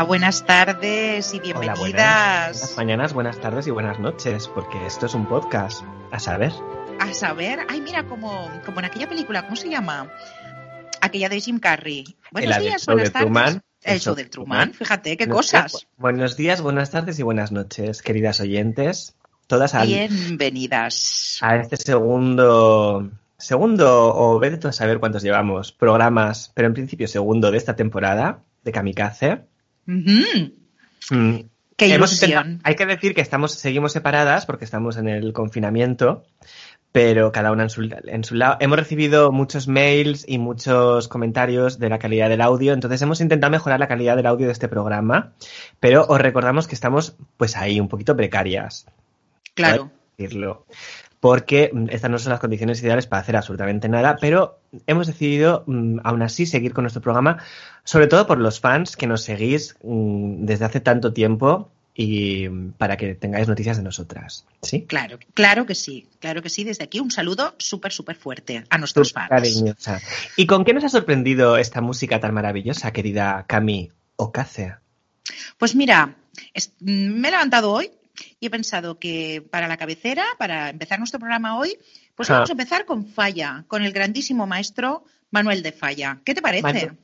Hola, buenas tardes y bienvenidas. Hola, buenas, buenas mañanas, buenas tardes y buenas noches, porque esto es un podcast. A saber. A saber, ay, mira, como, como en aquella película, ¿cómo se llama? Aquella de Jim Carrey. Buenos El días, buenas Truman. tardes. El show del Truman, fíjate, qué cosas. Buenos días, buenas tardes y buenas noches, queridas oyentes. Todas al, Bienvenidas. a este segundo, segundo, o vete a saber cuántos llevamos, programas, pero en principio segundo de esta temporada de Kamikaze. Mm, Qué ilusión. hay que decir que estamos, seguimos separadas porque estamos en el confinamiento, pero cada una en su, en su lado. Hemos recibido muchos mails y muchos comentarios de la calidad del audio, entonces hemos intentado mejorar la calidad del audio de este programa, pero os recordamos que estamos pues ahí un poquito precarias, Claro. Decirlo, porque mm, estas no son las condiciones ideales para hacer absolutamente nada, pero hemos decidido mm, aún así seguir con nuestro programa, sobre todo por los fans que nos seguís mm, desde hace tanto tiempo y para que tengáis noticias de nosotras. ¿Sí? Claro, claro que sí, claro que sí. Desde aquí un saludo súper, súper fuerte a nuestros fans. cariñosa. ¿Y con qué nos ha sorprendido esta música tan maravillosa, querida Cami Ocace? Pues mira, me he levantado hoy y he pensado que para la cabecera, para empezar nuestro programa hoy, pues Ah. vamos a empezar con Falla, con el grandísimo maestro Manuel de Falla. ¿Qué te parece? Manu-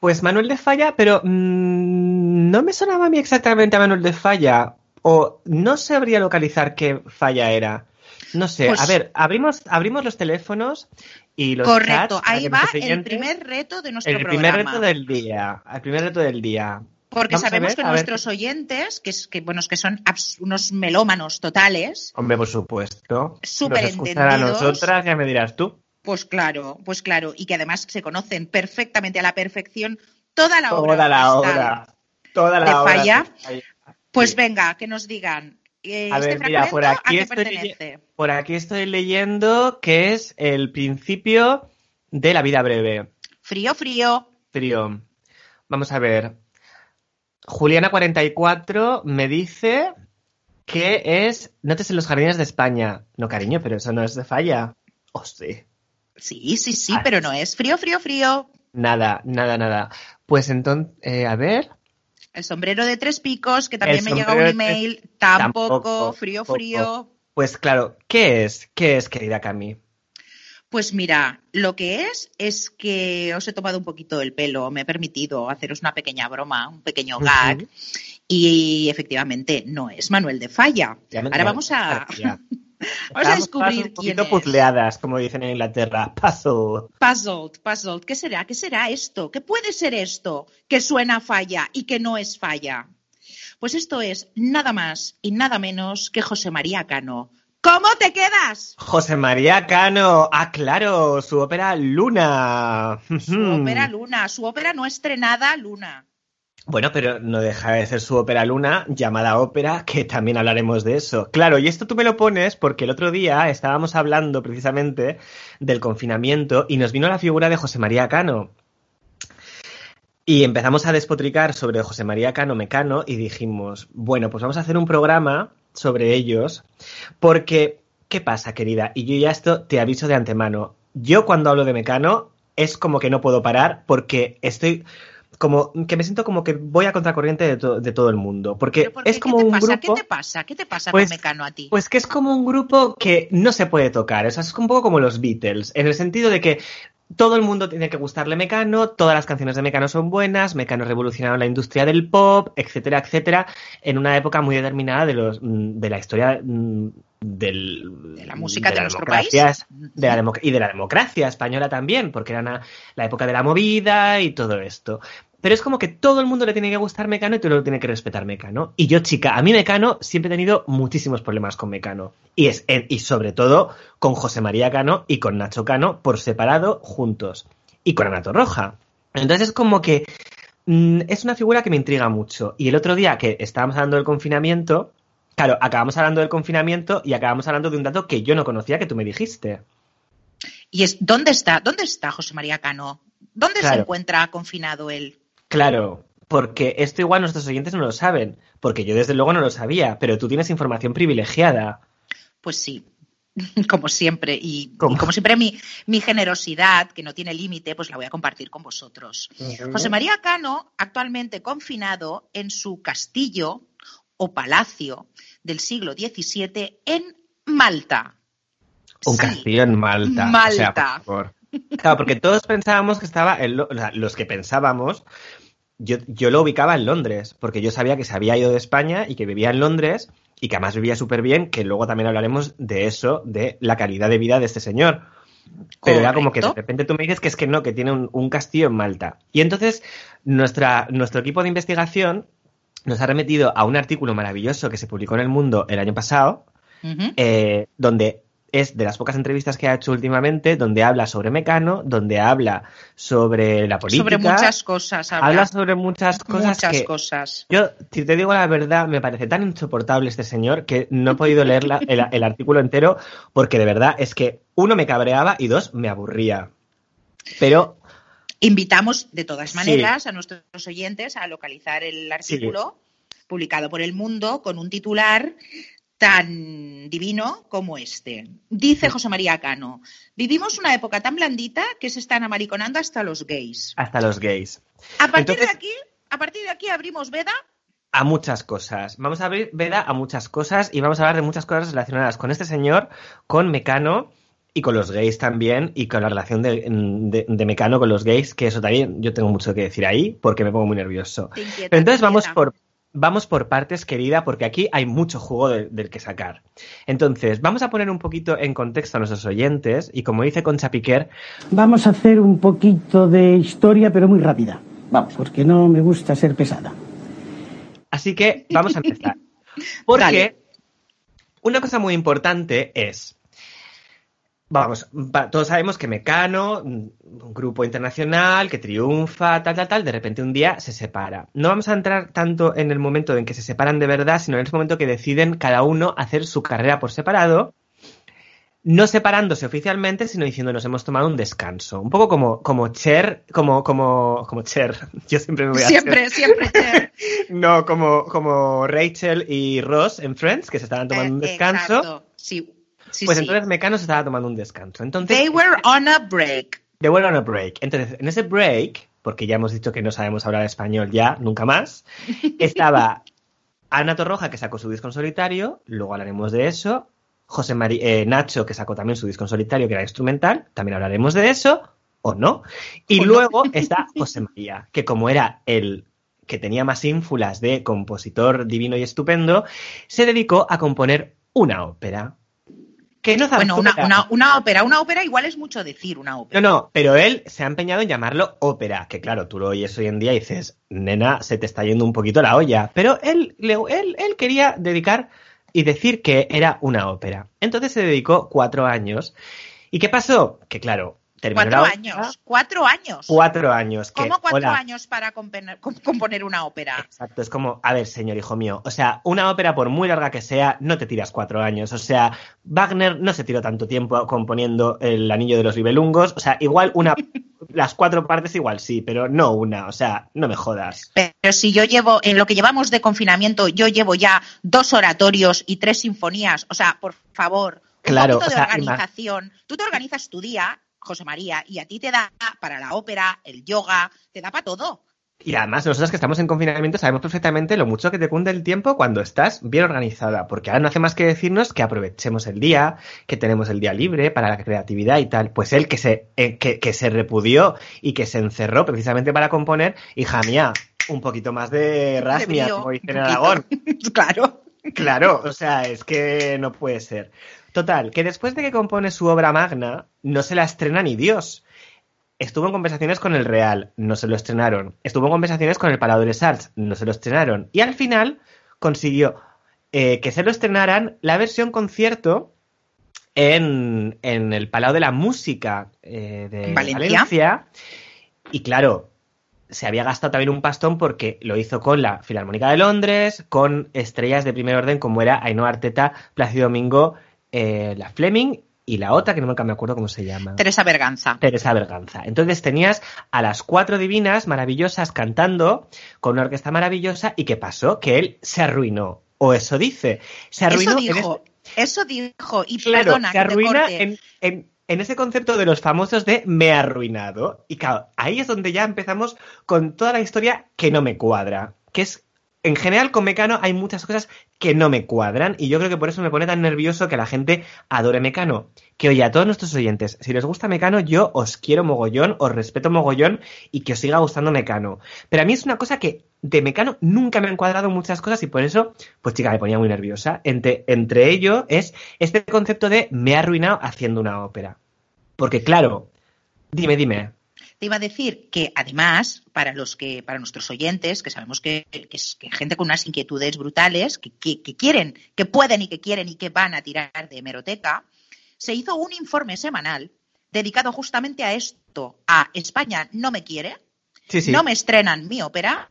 Pues Manuel de Falla, pero mm, no me sonaba a mí exactamente a Manuel de Falla, o no sabría localizar qué falla era. No sé, Pues- a ver, abrimos, abrimos los teléfonos y los Correcto, chats ahí va el primer reto de nuestro el primer programa. reto del día, el primer reto del día. Porque Vamos sabemos ver, que ver. nuestros oyentes, que, es, que, bueno, que son unos melómanos totales, Hombre, por supuesto. Súper Nos escuchan a entendidos. nosotras, ya me dirás tú. pues claro, pues claro, y que además se conocen perfectamente a la perfección toda la obra. Toda la obra. Toda la de obra. Falla. Pues Sí. venga, que nos digan. eh, A este ver, mira, por aquí ¿a qué estoy? Por aquí estoy leyendo que es el principio de la vida breve. Frío, frío. Frío. Vamos a ver. Juliana44 me dice que es Notes en los jardines de España. No, cariño, pero eso no es de falla. Oh, sí. Sí, sí, sí, Ah, pero no es frío, frío, frío. Nada, nada, nada. Pues entonces, a ver. El sombrero de tres picos, que también me llega un email. Tampoco, Tampoco, frío, frío. Pues claro, ¿qué es? ¿Qué es, querida Cami? Pues mira, lo que es es que os he tomado un poquito el pelo, me he permitido haceros una pequeña broma, un pequeño gag, y efectivamente no es Manuel de Falla. Ya Ahora vamos a, vamos a descubrir quién es. puzleadas, como dicen en Inglaterra. Puzzle. Puzzled, puzzled. ¿Qué será? ¿Qué será esto? ¿Qué puede ser esto que suena falla y que no es falla? Pues esto es nada más y nada menos que José María Cano. ¿Cómo te quedas? José María Cano. Ah, claro, su ópera Luna. Su ópera Luna, su ópera no estrenada Luna. Bueno, pero no deja de ser su ópera Luna, llamada ópera, que también hablaremos de eso. Claro, y esto tú me lo pones porque el otro día estábamos hablando precisamente del confinamiento y nos vino la figura de José María Cano. Y empezamos a despotricar sobre José María Cano Mecano y dijimos, bueno, pues vamos a hacer un programa sobre ellos porque, ¿qué pasa, querida? Y yo ya esto te aviso de antemano. Yo cuando hablo de Mecano es como que no puedo parar porque estoy como que me siento como que voy a contracorriente de, to- de todo el mundo. Porque ¿Pero por qué? es como ¿Qué te un pasa? grupo. ¿Qué te pasa? ¿Qué te pasa Pues- con Mecano a ti? Pues que es como un grupo que no se puede tocar. O sea, es un poco como los Beatles, en el sentido de que todo el mundo tiene que gustarle Mecano, todas las canciones de Mecano son buenas, Mecano revolucionaron la industria del pop, etcétera, etcétera, en una época muy determinada de los mm, de la historia mm, del, De la música de la nuestro país. de la y de la democracia española también, porque era una- la época de la movida y todo esto. Pero es como que todo el mundo le tiene que gustar Mecano y todo el mundo tiene que respetar Mecano. Y yo, chica, a mí Mecano siempre he tenido muchísimos problemas con Mecano. Y, es, y sobre todo con José María Cano y con Nacho Cano por separado, juntos. Y con Ana Roja. Entonces es como que mm, es una figura que me intriga mucho. Y el otro día que estábamos hablando del confinamiento, claro, acabamos hablando del confinamiento y acabamos hablando de un dato que yo no conocía que tú me dijiste. ¿Y es, dónde está? ¿Dónde está José María Cano? ¿Dónde se encuentra confinado él? Claro, porque esto igual nuestros oyentes no lo saben, porque yo desde luego no lo sabía, pero tú tienes información privilegiada. Pues sí, como siempre, y, como siempre mi, mi, generosidad, que no tiene límite, pues la voy a compartir con vosotros. José María Cano, actualmente confinado en su castillo o palacio del siglo XVII en Malta. Un castillo en Malta. Malta. Claro, porque todos pensábamos que estaba, en o sea, los que pensábamos, yo, yo lo ubicaba en Londres, porque yo sabía que se había ido de España y que vivía en Londres y que además vivía súper bien, que luego también hablaremos de eso, de la calidad de vida de este señor. Pero era como que de repente tú me dices que es que no, que tiene un, castillo en Malta. Y entonces nuestra, nuestro equipo de investigación nos ha remitido a un artículo maravilloso que se publicó en El Mundo el año pasado, eh, donde es de las pocas entrevistas que ha hecho últimamente donde habla sobre Mecano, donde habla sobre la política. Sobre muchas cosas. Habla, sobre muchas cosas. Muchas cosas. Yo, si te digo la verdad, me parece tan insoportable este señor que no he podido leer el, artículo entero porque de verdad es que uno me cabreaba y dos me aburría. Pero Invitamos de todas maneras a nuestros oyentes a localizar el artículo publicado por El Mundo con un titular tan divino como este. Dice José María Cano, vivimos una época tan blandita que se están amariconando hasta los gays. Hasta los gays. A partir de aquí, a partir de aquí abrimos veda a muchas cosas. Vamos a abrir veda a muchas cosas y vamos a hablar de muchas cosas relacionadas con este señor, con Mecano y con los gays también y con la relación de, Mecano con los gays, que eso también yo tengo mucho que decir ahí porque me pongo muy nervioso. Pero entonces vamos por vamos por partes, querida, porque aquí hay mucho juego del que sacar. Entonces, vamos a poner un poquito en contexto a nuestros oyentes y como dice Concha Piquer... Vamos a hacer un poquito de historia, pero muy rápida. Vamos, porque no me gusta ser pesada. Así que vamos a empezar. Porque una cosa muy importante es Vamos, todos sabemos que Mecano, un grupo internacional que triunfa, tal, tal, tal, de repente un día se separa. No vamos a entrar tanto en el momento en que se separan de verdad, sino en el momento que deciden cada uno hacer su carrera por separado, no separándose oficialmente, sino diciendo nos hemos tomado un descanso. Un poco como, como Cher, como, como, como Cher. Yo siempre me voy a Siempre, siempre Cher. no, como, como Rachel y Ross en Friends, que se estaban tomando un eh, descanso. Exacto. Sí, pues entonces Mecano se estaba tomando un descanso. Entonces, They were on a break. They were on a break. Entonces, en ese break, porque ya hemos dicho que no sabemos hablar español ya, nunca más, estaba Ana Torroja, que sacó su disco en solitario, luego hablaremos de eso. José eh, Nacho, que sacó también su disco en solitario, que era instrumental, también hablaremos de eso, o no. Y luego está José María, que como era el que tenía más ínfulas de compositor divino y estupendo, se dedicó a componer una ópera bueno, una, ópera. Una ópera igual es mucho decir, una ópera. No, no, pero él se ha empeñado en llamarlo ópera, que claro, tú lo oyes hoy en día y dices, nena, se te está yendo un poquito la olla. Pero él, él, él quería dedicar y decir que era una ópera. Entonces se dedicó cuatro años. ¿Y qué pasó? Que claro, cuatro años, cuatro años. Cuatro años. ¿Cómo cuatro años para componer, una ópera? Exacto, es como, a ver, señor hijo mío, o sea, una ópera por muy larga que sea, no te tiras cuatro años. O sea, Wagner no se tiró tanto tiempo componiendo El Anillo de los Libelungos. O sea, igual una, las cuatro partes igual sí, pero no una. O sea, no me jodas. Pero si yo llevo, en lo que llevamos de confinamiento, yo llevo ya dos oratorios y tres sinfonías. O sea, por favor, un poquito de organización. Tú te organizas tu día José María, y a ti te da para la ópera, el yoga, te da para todo. Y además, nosotros que estamos en confinamiento sabemos perfectamente lo mucho que te cunde el tiempo cuando estás bien organizada, porque ahora no hace más que decirnos que aprovechemos el día, que tenemos el día libre para la creatividad y tal. Pues él que se, eh, que, se repudió y que se encerró precisamente para componer, hija mía, un poquito más de rasmia, como dice en Aragón. claro. Claro, o sea, es que no puede ser. Total, que después de que compone su obra magna, no se la estrena ni Dios. Estuvo en conversaciones con el Real, no se lo estrenaron. Estuvo en conversaciones con el Palau de les Arts, no se lo estrenaron. Y al final consiguió eh, que se lo estrenaran la versión concierto en, el Palau de la Música eh, de Valencia. Y claro, se había gastado también un pastón porque lo hizo con la Filarmónica de Londres, con estrellas de primer orden como era Ainhoa Arteta, Plácido Domingo eh, la Fleming y la otra, que no me acuerdo cómo se llama. Teresa Berganza. Teresa Berganza. Entonces tenías a las cuatro divinas maravillosas cantando con una orquesta maravillosa y ¿qué pasó? Que él se arruinó. O eso dice. Se arruinó. Eso dijo. Eso dijo, y Claro, perdona, se que te arruina corte. en, en- en ese concepto de los famosos de me ha arruinado. Y claro, ahí es donde ya empezamos con toda la historia que no me cuadra. Que es, en general, con Mecano hay muchas cosas que no me cuadran. Y yo creo que por eso me pone tan nervioso que la gente adore Mecano. Que oye, a todos nuestros oyentes, si les gusta Mecano, yo os quiero mogollón, os respeto mogollón y que os siga gustando Mecano. Pero a mí es una cosa que de Mecano nunca me han cuadrado muchas cosas y por eso, pues chica, me ponía muy nerviosa. Entre, entre ello es este concepto de me ha arruinado haciendo una ópera. Porque claro, dime, dime. Te iba a decir que además, para los que, para nuestros oyentes, que sabemos que, que es que gente con unas inquietudes brutales, que, que- que quieren, que pueden y que quieren y que van a tirar de hemeroteca, se hizo un informe semanal dedicado justamente a esto, a España no me quiere, Sí, sí. no me estrenan mi ópera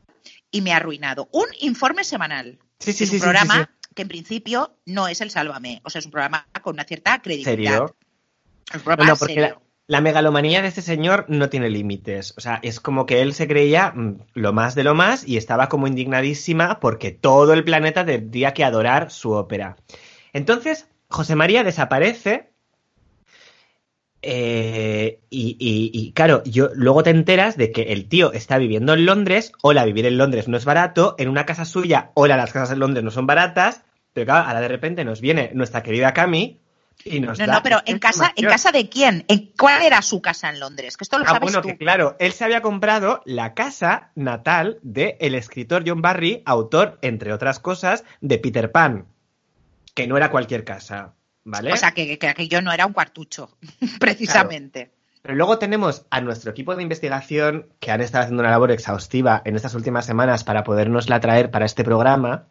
y me ha arruinado. Un informe semanal. Sí, sí, es un sí, programa que en principio no es el Sálvame, o sea, es un programa con una cierta credibilidad. ¿Serio? No, no, porque la, la megalomanía de este señor no tiene límites. O sea, es como que él se creía mm, lo más de lo más y estaba como indignadísima porque todo el planeta tendría que adorar su ópera. Entonces, José María desaparece. eh, y, y- claro, yo, luego te enteras de que el tío está viviendo en Londres. Hola, vivir en Londres no es barato. En una casa suya, hola, las casas en Londres no son baratas. Pero claro, ahora de repente nos viene nuestra querida Cami y nos No, da no, pero en casa, ¿en casa de quién? ¿En cuál era su casa en Londres? Que esto lo Ah, sabes bueno, tú. que claro, él se había comprado la casa natal del el escritor John Barry, autor, entre otras cosas, de Peter Pan. Que no era cualquier casa, ¿vale? O sea, que, que aquello no era un cuartucho, precisamente. Pero luego tenemos a nuestro equipo de investigación que han estado haciendo una labor exhaustiva en estas últimas semanas para podernosla traer para este programa,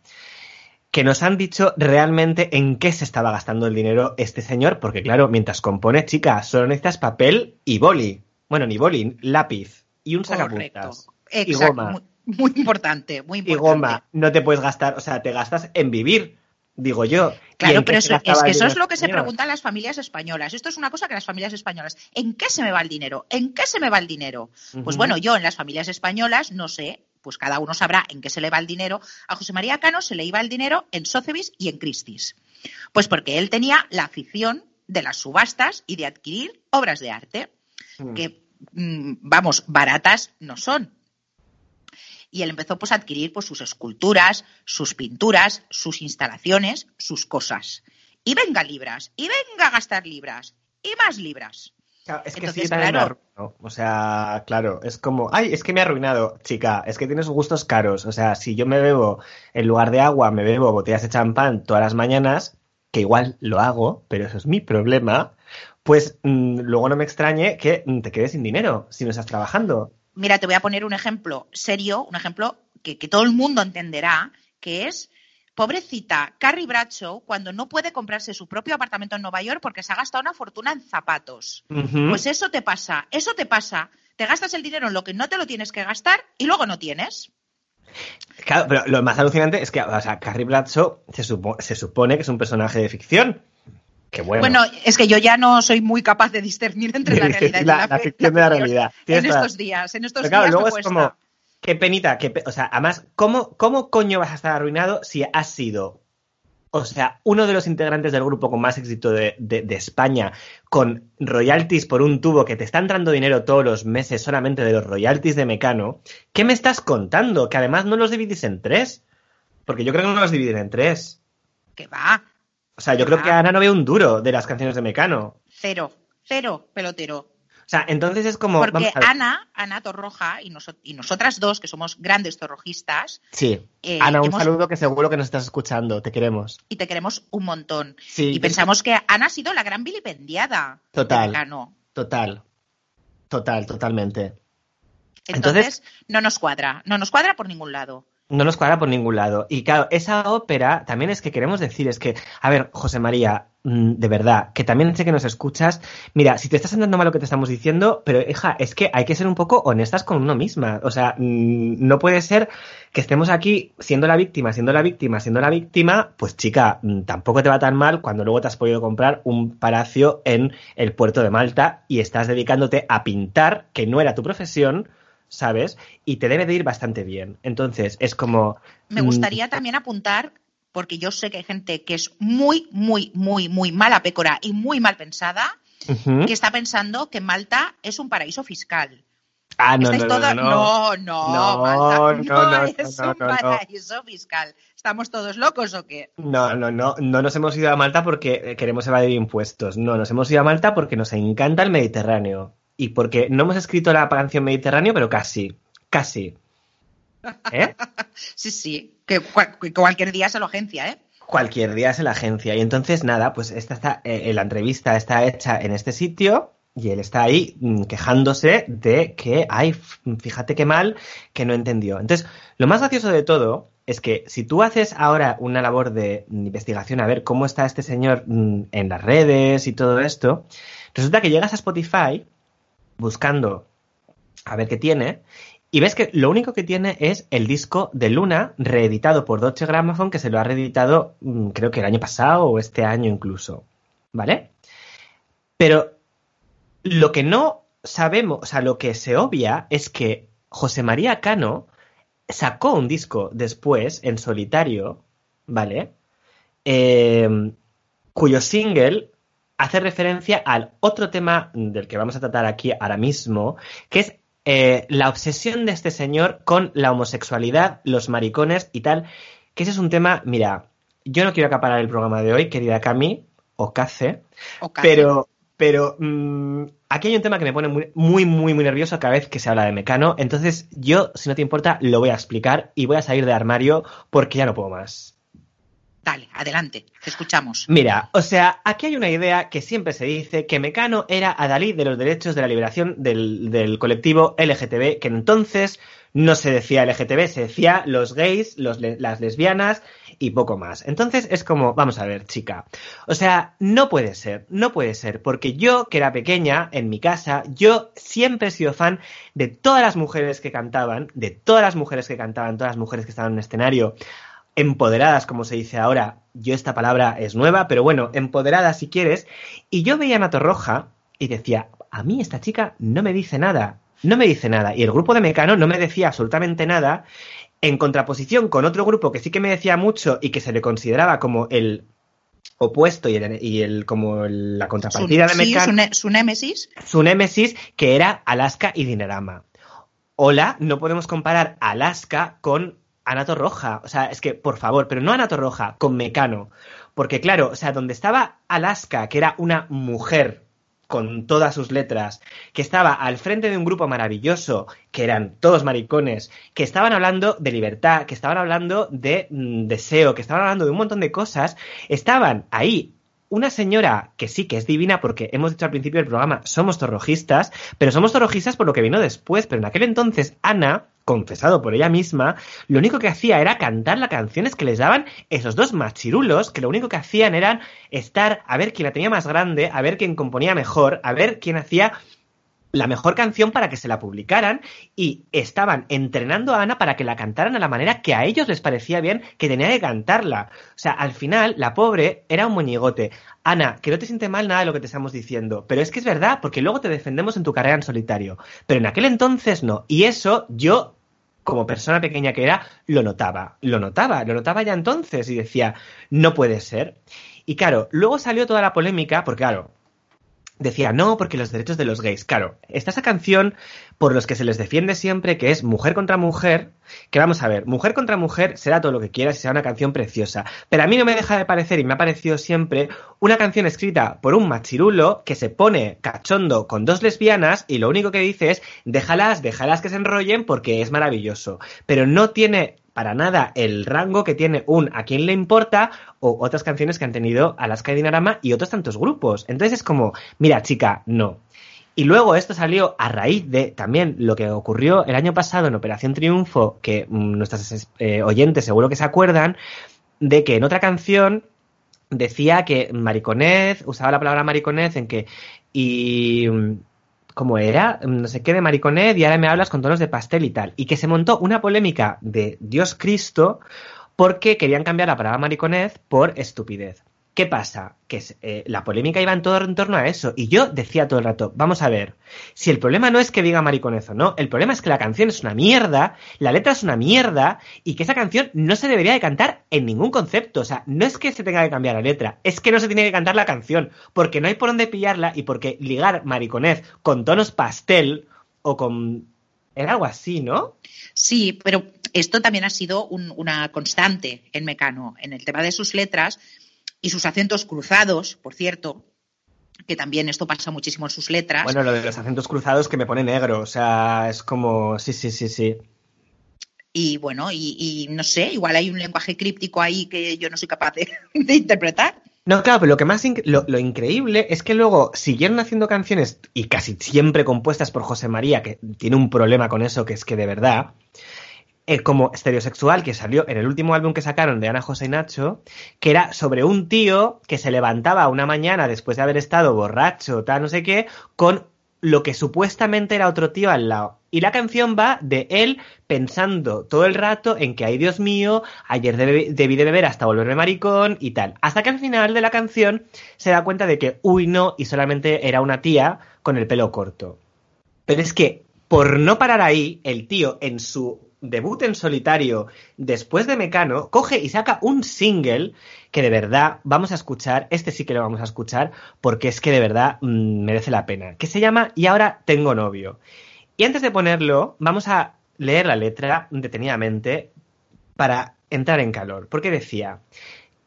que nos han dicho realmente en qué se estaba gastando el dinero este señor, porque claro, mientras compone, chica, solo necesitas papel y boli. Bueno, ni boli, lápiz y un sacapuntas. Exacto. goma. Muy, muy importante, muy Y importante. goma, no te puedes gastar, o sea, te gastas en vivir, digo yo. ¿Y Claro, pero eso, es que eso es lo que se preguntan las familias españolas. Esto es una cosa que las familias españolas, ¿en qué se me va el dinero? ¿En qué se me va el dinero? Pues bueno, yo en las familias españolas no sé, pues cada uno sabrá en qué se le va el dinero. A José María Cano se le iba el dinero en Sotheby's y en Christie's. Pues porque él tenía la afición de las subastas y de adquirir obras de arte, Mm. que, mm, vamos, baratas no son. Y él empezó pues a adquirir pues sus esculturas, sus pinturas, sus instalaciones, sus cosas. Y venga libras, y venga a gastar libras, y más libras. Claro, es que Entonces, sí, también me claro. arruinó. O sea, claro, es como, ay, es que me ha arruinado, chica, es que tienes gustos caros. O sea, si yo me bebo, en lugar de agua, me bebo botellas de champán todas las mañanas, que igual lo hago, pero eso es mi problema, pues mm, luego no me extrañe que te quedes sin dinero si no estás trabajando. Mira, te voy a poner un ejemplo serio, un ejemplo que, que todo el mundo entenderá, que es, pobrecita, Carrie Bradshaw, cuando no puede comprarse su propio apartamento en Nueva York porque se ha gastado una fortuna en zapatos. Pues eso te pasa, eso te pasa. Te gastas el dinero en lo que no te lo tienes que gastar y luego no tienes. Claro, pero lo más alucinante es que, o sea, Carrie Bradshaw se, supo- se supone que es un personaje de ficción. Bueno. Bueno, es que yo ya no soy muy capaz de discernir entre la realidad y La- la, la fe- ficción de la realidad. En estos días, en estos Pero claro, días luego me es cuesta. como, qué penita, qué pe- o sea, además, ¿cómo, ¿cómo coño vas a estar arruinado si has sido, o sea, uno de los integrantes del grupo con más éxito de, de- de España, con royalties por un tubo que te está entrando dinero todos los meses solamente de los royalties de Mecano? ¿Qué me estás contando? Que además no los dividís en tres. Porque yo creo que no los dividen en tres. Que va, O sea, yo creo que Ana no ve un duro de las canciones de Mecano. cero, cero pelotero. O sea, entonces es como. Porque vamos a ver. Ana, Ana Torroja y, noso- y nosotras dos, que somos grandes torrojistas, Sí. eh, Ana, un hemos- saludo que seguro que nos estás escuchando. Te queremos. y te queremos un montón. Sí, y pensamos que Ana ha sido la gran vilipendiada. Total. Total. Total, totalmente. Entonces, Entonces- no nos cuadra, no nos cuadra por ningún lado. No nos cuadra por ningún lado. Y claro, esa ópera también es que queremos decir, es que, a ver, José María, mm, de verdad, que también sé que nos escuchas. Mira, si te estás sentando mal lo que te estamos diciendo, pero hija, es que hay que ser un poco honestas con uno misma. O sea, mm, no puede ser que estemos aquí siendo la víctima, siendo la víctima, siendo la víctima, pues chica, mm, tampoco te va tan mal cuando luego te has podido comprar un palacio en el puerto de Malta y estás dedicándote a pintar, que no era tu profesión, ¿sabes? Y te debe de ir bastante bien. Entonces, es como... Me mm, gustaría también apuntar porque yo sé que hay gente que es muy, muy, muy, muy mala pécora y muy mal pensada, Ujú. que está pensando que Malta es un paraíso fiscal. Ah, no, no, no, todos- no. no, no, No, Malta no, es no, un paraíso fiscal. ¿Estamos todos locos o qué? No, no, no, no nos hemos ido a Malta porque eh, queremos evadir impuestos. No, nos hemos ido a Malta porque nos encanta el Mediterráneo. Y porque no hemos escrito la canción Mediterráneo, pero casi, casi. ¿Eh? Sí, sí, que, cual- que cualquier día es la agencia, ¿eh? Cualquier día es la agencia. Y entonces, nada, pues esta está, eh, la entrevista está hecha en este sitio y él está ahí mm, quejándose de que, ay, fíjate qué mal, que no entendió. Entonces, lo más gracioso de todo es que si tú haces ahora una labor de investigación a ver cómo está este señor mm, en las redes y todo esto, resulta que llegas a Spotify buscando a ver qué tiene y ves que lo único que tiene es el disco de Luna reeditado por Deutsche Grammophon que se lo ha reeditado mm, creo que el año pasado o este año incluso, ¿vale? Pero lo que no sabemos, o sea, lo que se obvia es que José María Cano sacó un disco después en solitario, ¿vale? Eh, cuyo single hace referencia al otro tema del que vamos a tratar aquí ahora mismo, que es eh, la obsesión de este señor con la homosexualidad, los maricones y tal, que ese es un tema, mira, yo no quiero acaparar el programa de hoy, querida Cami, o Cace, pero, pero mm, aquí hay un tema que me pone muy, muy, muy, muy nervioso cada vez que se habla de Mecano. Entonces, yo, si no te importa, lo voy a explicar y voy a salir de armario porque ya no puedo más. Dale, adelante, te escuchamos. Mira, o sea, aquí hay una idea que siempre se dice que Mecano era adalid de los derechos de la liberación del, del colectivo LGTB, que entonces no se decía LGTB, se decía los gays, los las lesbianas y poco más. Entonces es como, vamos a ver, chica. O sea, no puede ser, no puede ser, porque yo, que era pequeña, en mi casa, yo siempre he sido fan de todas las mujeres que cantaban, de todas las mujeres que cantaban, todas las mujeres que estaban en escenario, empoderadas, como se dice ahora. Yo esta palabra es nueva, pero bueno, empoderadas si quieres. Y yo veía a Nato Roja y decía, a mí esta chica no me dice nada, no me dice nada. Y el grupo de Mecano no me decía absolutamente nada, en contraposición con otro grupo que sí que me decía mucho y que se le consideraba como el opuesto y el, y el como el- la Su, contrapartida de sí, Mecano su, ne- su némesis. su némesis, que era Alaska y Dinerama. Hola, no podemos comparar Alaska con Anato Roja. O sea, es que, por favor, pero no Anato Roja, con Mecano. Porque, claro, o sea, donde estaba Alaska, que era una mujer con todas sus letras, que estaba al frente de un grupo maravilloso, que eran todos maricones, que estaban hablando de libertad, que estaban hablando de mm, deseo, que estaban hablando de un montón de cosas, estaban ahí una señora que sí que es divina, porque hemos dicho al principio del programa, somos torrojistas, pero somos torrojistas por lo que vino después, pero en aquel entonces Ana, confesado por ella misma, lo único que hacía era cantar las canciones que les daban esos dos machirulos, que lo único que hacían era estar a ver quién la tenía más grande, a ver quién componía mejor, a ver quién hacía la mejor canción para que se la publicaran y estaban entrenando a Ana para que la cantaran a la manera que a ellos les parecía bien que tenía que cantarla. O sea, al final, la pobre era un moñigote. Ana, que no te siente mal nada de lo que te estamos diciendo, pero es que es verdad, porque luego te defendemos en tu carrera en solitario. Pero en aquel entonces no. Y eso yo, como persona pequeña que era, lo notaba. Lo notaba, lo notaba ya entonces y decía, no puede ser. Y claro, luego salió toda la polémica, porque claro, decía, no, porque los derechos de los gays. Claro, está esa canción por los que se les defiende siempre, que es mujer contra mujer, que vamos a ver, mujer contra mujer será todo lo que quieras y será una canción preciosa. Pero a mí no me deja de parecer, y me ha parecido siempre, una canción escrita por un machirulo que se pone cachondo con dos lesbianas y lo único que dice es, déjalas, déjalas que se enrollen porque es maravilloso. Pero no tiene para nada el rango que tiene un A quién le importa o otras canciones que han tenido Alaska y Dinarama y otros tantos grupos. Entonces es como, mira chica, no. Y luego esto salió a raíz de también lo que ocurrió el año pasado en Operación Triunfo, que mm, nuestras eh, oyentes seguro que se acuerdan, de que en otra canción decía que mariconez, usaba la palabra mariconez en que y mm, ¿cómo era? No sé qué de mariconez y ahora me hablas con tonos de pastel y tal. Y que se montó una polémica de Dios Cristo porque querían cambiar la palabra mariconez por estupidez. ¿Qué pasa? Que eh, la polémica iba en todo en torno a eso. Y yo decía todo el rato, vamos a ver, si el problema no es que diga mariconezo, no, el problema es que la canción es una mierda, la letra es una mierda, y que esa canción no se debería de cantar en ningún concepto. O sea, no es que se tenga que cambiar la letra, es que no se tiene que cantar la canción, porque no hay por dónde pillarla y porque ligar mariconez con tonos pastel o con... Era algo así, ¿no? Sí, pero esto también ha sido una constante en Mecano. En el tema de sus letras, y sus acentos cruzados, por cierto, que también esto pasa muchísimo en sus letras. Bueno, lo de los acentos cruzados que me pone negro, o sea, es como, sí, sí, sí, sí. Y bueno, y, no sé, igual hay un lenguaje críptico ahí que yo no soy capaz de, interpretar. No, claro, pero lo que más lo, lo, increíble es que luego siguieron haciendo canciones y casi siempre compuestas por José María, que tiene un problema con eso, que es que de verdad como estereosexual que salió en el último álbum que sacaron de Ana José y Nacho, que era sobre un tío que se levantaba una mañana después de haber estado borracho, tal, no sé qué, con lo que supuestamente era otro tío al lado. Y la canción va de él pensando todo el rato en que, ay Dios mío, ayer debí de beber hasta volverme maricón y tal. Hasta que al final de la canción se da cuenta de que, uy, no, y solamente era una tía con el pelo corto. Pero es que, por no parar ahí, el tío en su debut en solitario después de Mecano, coge y saca un single que de verdad vamos a escuchar, este sí que lo vamos a escuchar porque es que de verdad mm, merece la pena, que se llama Y ahora tengo novio. Y antes de ponerlo, vamos a leer la letra detenidamente para entrar en calor, porque decía,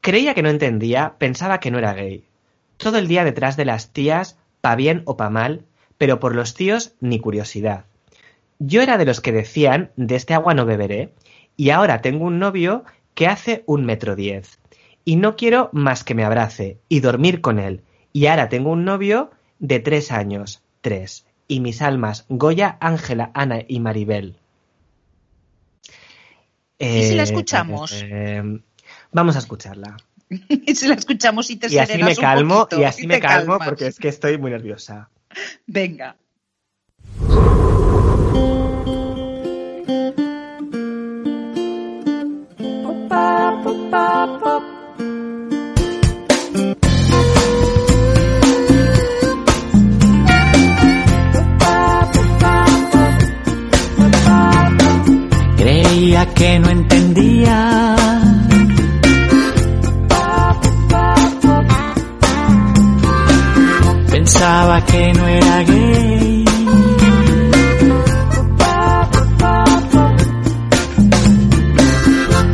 creía que no entendía, pensaba que no era gay. Todo el día detrás de las tías, pa bien o pa mal, pero por los tíos ni curiosidad. Yo era de los que decían, de este agua no beberé, y ahora tengo un novio que hace un metro diez. Y no quiero más que me abrace y dormir con él. Y ahora tengo un novio de tres años, tres. Y mis almas, Goya, Ángela, Ana y Maribel. ¿Y si la eh, escuchamos? Eh, vamos a escucharla. y si la escuchamos y te y así me calmo y así me calmo porque es que estoy muy nerviosa. Venga. Que no entendía. Pensaba que no era gay.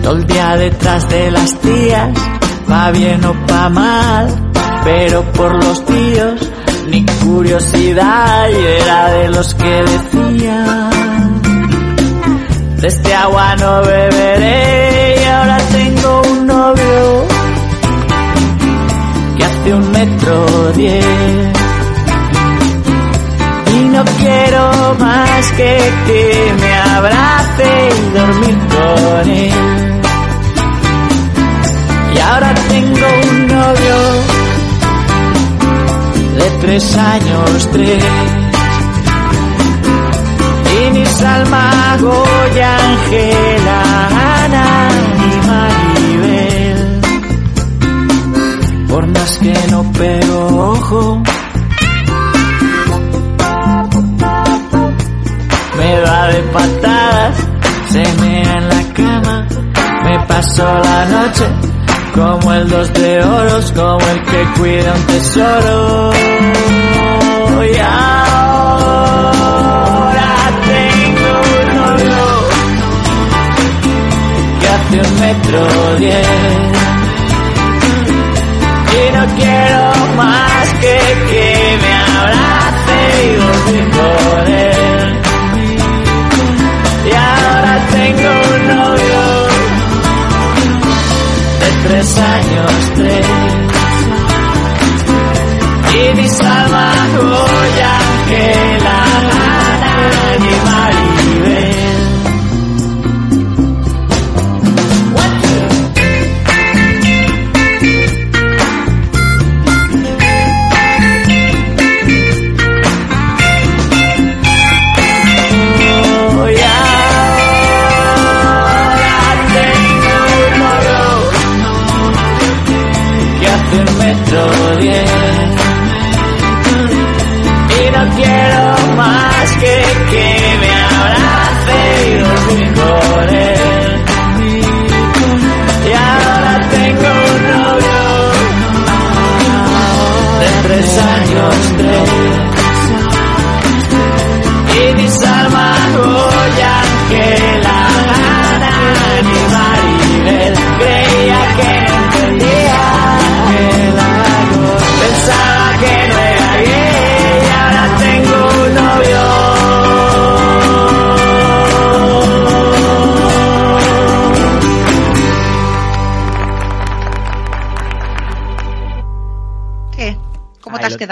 Todo el día detrás de las tías, va bien o pa mal, pero por los tíos ni curiosidad era de los que decían de este agua no beberé y ahora tengo un novio que hace un metro diez. Y no quiero más que que me abrace y dormir con él. Y ahora tengo un novio de tres años tres y mis almas Goya, Ángela, Ana y Maribel. Por más que no pego ojo, me da de patadas, se me en la cama, me paso la noche como el dos de oros, como el que cuida un tesoro. De un metro diez. Y no quiero más que que me abrace y dormir con él. Y ahora tengo un novio de tres años, tres. Y mis almas Goya, que la gana ni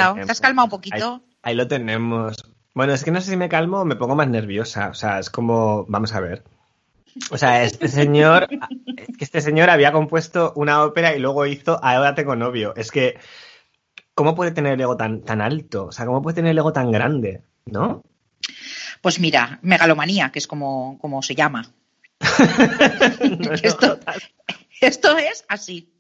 ¿Cómo te has calmado un poquito? Ahí, ahí lo tenemos. Bueno, es que no sé si me calmo o me pongo más nerviosa. O sea, es como, vamos a ver. O sea, este señor, es que este señor había compuesto una ópera y luego hizo Ahora tengo novio. Es que, ¿cómo puede tener el ego tan, tan alto? O sea, ¿cómo puede tener el ego tan grande? ¿No? Pues mira, megalomanía, que es como, como se llama. No, no, Esto- Esto es así.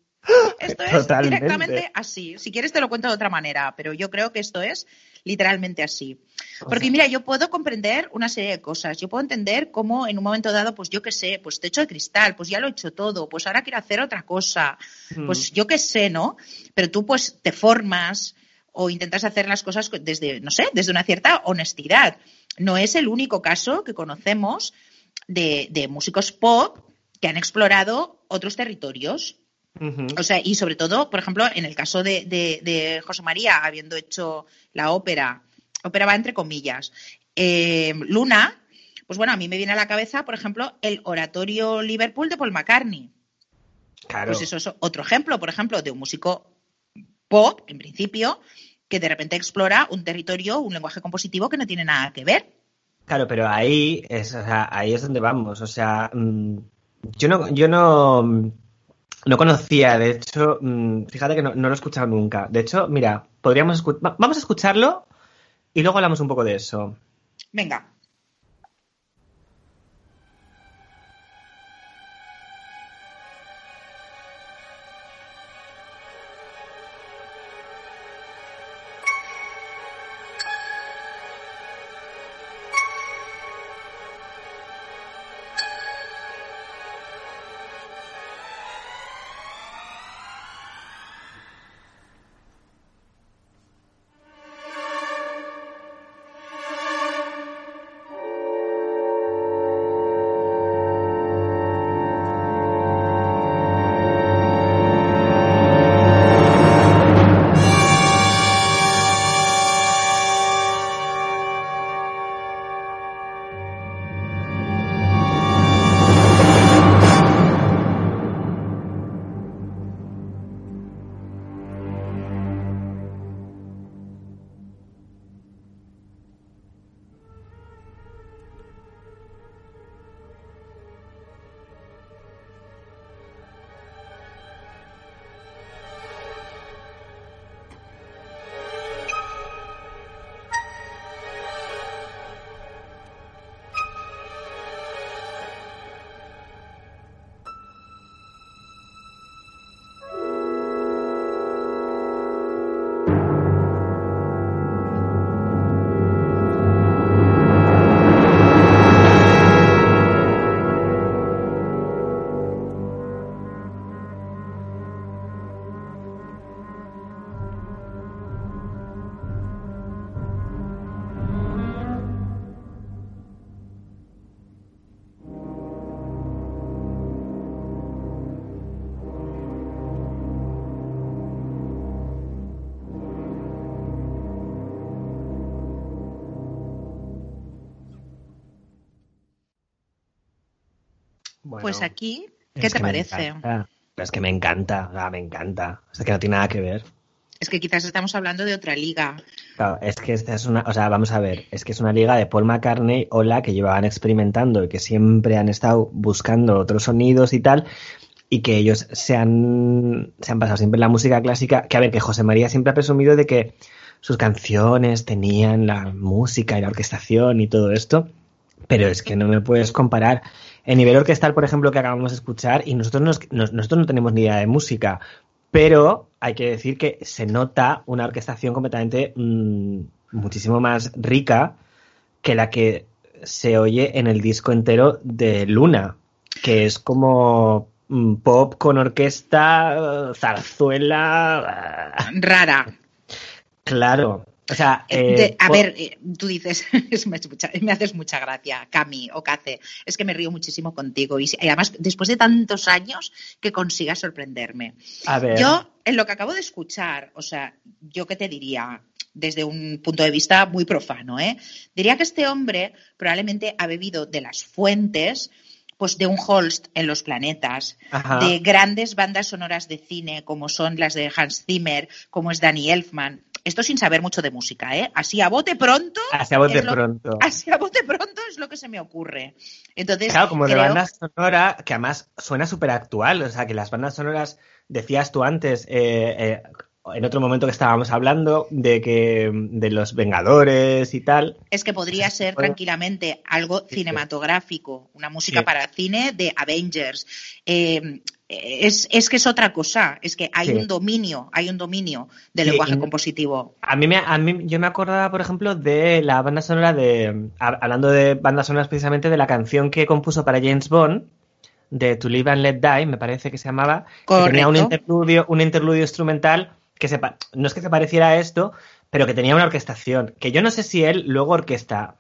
Esto es Totalmente. directamente así. Si quieres te lo cuento de otra manera, pero yo creo que esto es literalmente así. Porque mira, yo puedo comprender una serie de cosas. Yo puedo entender cómo en un momento dado, pues yo qué sé, pues techo de cristal, pues ya lo he hecho todo, pues ahora quiero hacer otra cosa. Pues yo qué sé, ¿no? Pero tú pues te formas o intentas hacer las cosas desde, no sé, desde una cierta honestidad. No es el único caso que conocemos de, de músicos pop que han explorado otros territorios. O sea, y sobre todo, por ejemplo, en el caso de, de- de José María, habiendo hecho la ópera, ópera va entre comillas, eh, Luna, pues bueno, a mí me viene a la cabeza, por ejemplo, el oratorio Liverpool de Paul McCartney. Claro. Pues eso es otro ejemplo, por ejemplo, de un músico pop, en principio, que de repente explora un territorio, un lenguaje compositivo que no tiene nada que ver. Claro, pero ahí es, o sea, ahí es donde vamos. O sea, mm, yo no, yo no, no conocía, de hecho, mm, fíjate que no, lo he escuchado nunca. De hecho, mira, podríamos vamos a escucharlo y luego hablamos un poco de eso. Venga. Bueno, Pues aquí, ¿qué te parece? es que me encanta, ah, me encanta. Es que no tiene nada que ver. Es que quizás estamos hablando de otra liga. Claro, es que esta es una, o sea, vamos a ver, es que es una liga de Paul McCartney, hola, que llevaban experimentando y que siempre han estado buscando otros sonidos y tal, y que ellos se han, se han pasado siempre en la música clásica, que a ver, que José María siempre ha presumido de que sus canciones tenían la música y la orquestación y todo esto, pero es que no me puedes comparar el nivel orquestal, por ejemplo, que acabamos de escuchar, y nosotros, nos- nos- nosotros no tenemos ni idea de música, pero hay que decir que se nota una orquestación completamente mm, muchísimo más rica que la que se oye en el disco entero de Luna, que es como mm, pop con orquesta, zarzuela. Rara. Claro. O sea, Eh, de- eh, a ver, eh, tú dices, es- me, mucha- me haces mucha gracia, Cami o Cace, es que me río muchísimo contigo y, además después de tantos años que consigas sorprenderme. a ver. Yo, en lo que acabo de escuchar, o sea, yo qué te diría, desde un punto de vista muy profano, ¿eh? Diría que este hombre probablemente ha bebido de las fuentes pues de un Holst en los planetas, Ajá. de grandes bandas sonoras de cine como son las de Hans Zimmer, como es Danny Elfman. Esto sin saber mucho de música, ¿eh? Así a bote pronto. Así a bote lo- pronto. Así a bote pronto es lo que se me ocurre. Entonces, Claro, como de banda sonora, que además suena súper actual. O sea, que las bandas sonoras, decías tú antes, eh, eh, en otro momento que estábamos hablando, de que de los Vengadores y tal. Es que podría ser puede- tranquilamente algo sí. cinematográfico, una música Sí. para cine de Avengers. Eh, es, es que es otra cosa, es que hay Sí. un dominio, hay un dominio del Sí, lenguaje compositivo. A mí, me, a mí yo me acordaba, por ejemplo, de la banda sonora de. hab- Hablando de bandas sonoras precisamente, de la canción que compuso para James Bond, de To Live and Let Die, me parece que se llamaba. que tenía un interludio, un interludio instrumental que se, no es que se pareciera a esto, pero que tenía una orquestación. Que yo no sé si él luego orquesta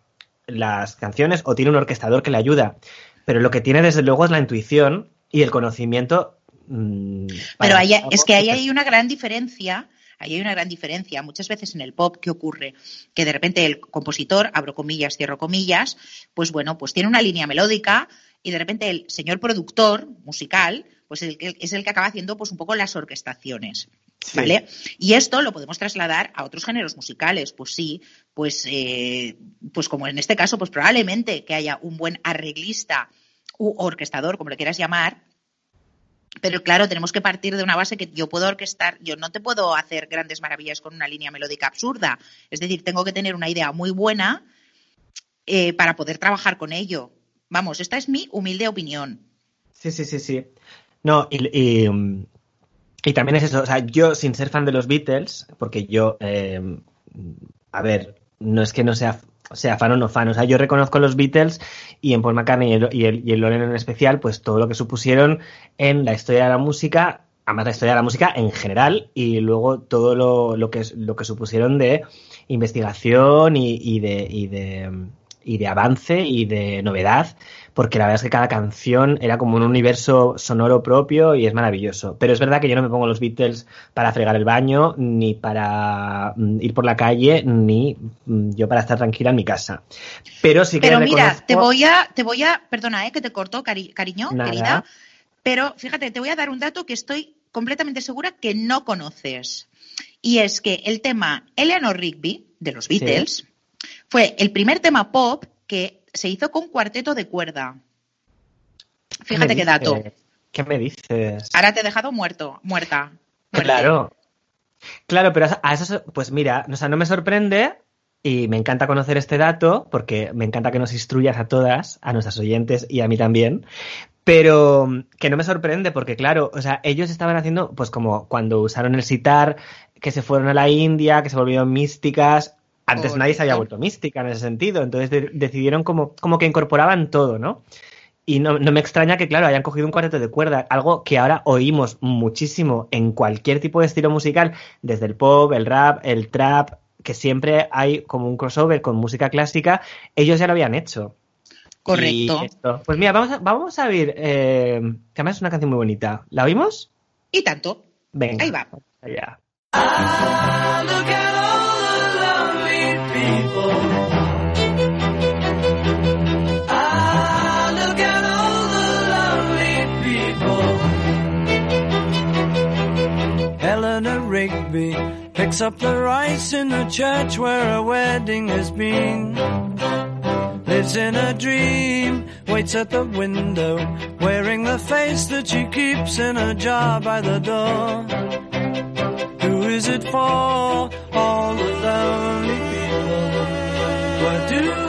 las canciones o tiene un orquestador que le ayuda. Pero lo que tiene, desde luego, es la intuición y el conocimiento. mm, Pero ahí- es que ahí hay una gran diferencia. Ahí hay una gran diferencia. Muchas veces en el pop, ¿qué ocurre? Que de repente el compositor, abro comillas, cierro comillas, pues bueno, pues tiene una línea melódica y de repente el señor productor musical, pues el que- es el que acaba haciendo pues un poco las orquestaciones. Sí. ¿Vale? Y esto lo podemos trasladar a otros géneros musicales. Pues sí, pues, eh, pues como en este caso, pues probablemente que haya un buen arreglista orquestador, como le quieras llamar, pero claro, tenemos que partir de una base que yo puedo orquestar, yo no te puedo hacer grandes maravillas con una línea melódica absurda. Es decir, tengo que tener una idea muy buena eh, para poder trabajar con ello. Vamos, esta es mi humilde opinión. Sí, sí, sí, sí. No, y, y también es eso, o sea, yo sin ser fan de los Beatles, porque yo, eh, a ver, no es que no sea, sea fan o no fan, o sea, yo reconozco los Beatles y en Paul McCartney y el, y el, Lennon en especial, pues todo lo que supusieron en la historia de la música, además la historia de la música en general, y luego todo lo, lo que, lo que supusieron de investigación y de, y de y de avance y de novedad, porque la verdad es que cada canción era como un universo sonoro propio y es maravilloso. Pero es verdad que yo no me pongo los Beatles para fregar el baño, ni para mm, ir por la calle, ni mm, yo para estar tranquila en mi casa. Pero sí que Pero mira, reconozco- te voy a, te voy a, perdona, eh, que te corto, cari- cariño, Nada. querida, pero fíjate, te voy a dar un dato que estoy completamente segura que no conoces. Y es que el tema Eleanor Rigby, de los Sí. Beatles, fue el primer tema pop que se hizo con cuarteto de cuerda. ¿Qué me Fíjate qué dato. ¿Qué me dices? Ahora te he dejado muerto, muerta. muerte. Claro. Claro, pero a eso, pues mira, o sea, no me sorprende y me encanta conocer este dato porque me encanta que nos instruyas a todas, a nuestras oyentes y a mí también. Pero que no me sorprende porque, claro, o sea, ellos estaban haciendo, pues como cuando usaron el sitar, que se fueron a la India, que se volvieron místicas. Antes nadie se había vuelto mística en ese sentido. Entonces de- decidieron como, como que incorporaban todo, ¿no? Y no, no me extraña que, claro, hayan cogido un cuarteto de cuerda, algo que ahora oímos muchísimo en cualquier tipo de estilo musical, desde el pop, el rap, el trap, que siempre hay como un crossover con música clásica, ellos ya lo habían hecho. Correcto. Esto- Pues mira, vamos a, vamos a oír, eh, que además es una canción muy bonita. ¿La oímos? Y tanto. Venga. Ahí va. Allá. Ah, Rigby picks up the rice in the church where a wedding has been. Lives in a dream, waits at the window, wearing the face that she keeps in a jar by the door. Who is it for? All the lonely people. Where do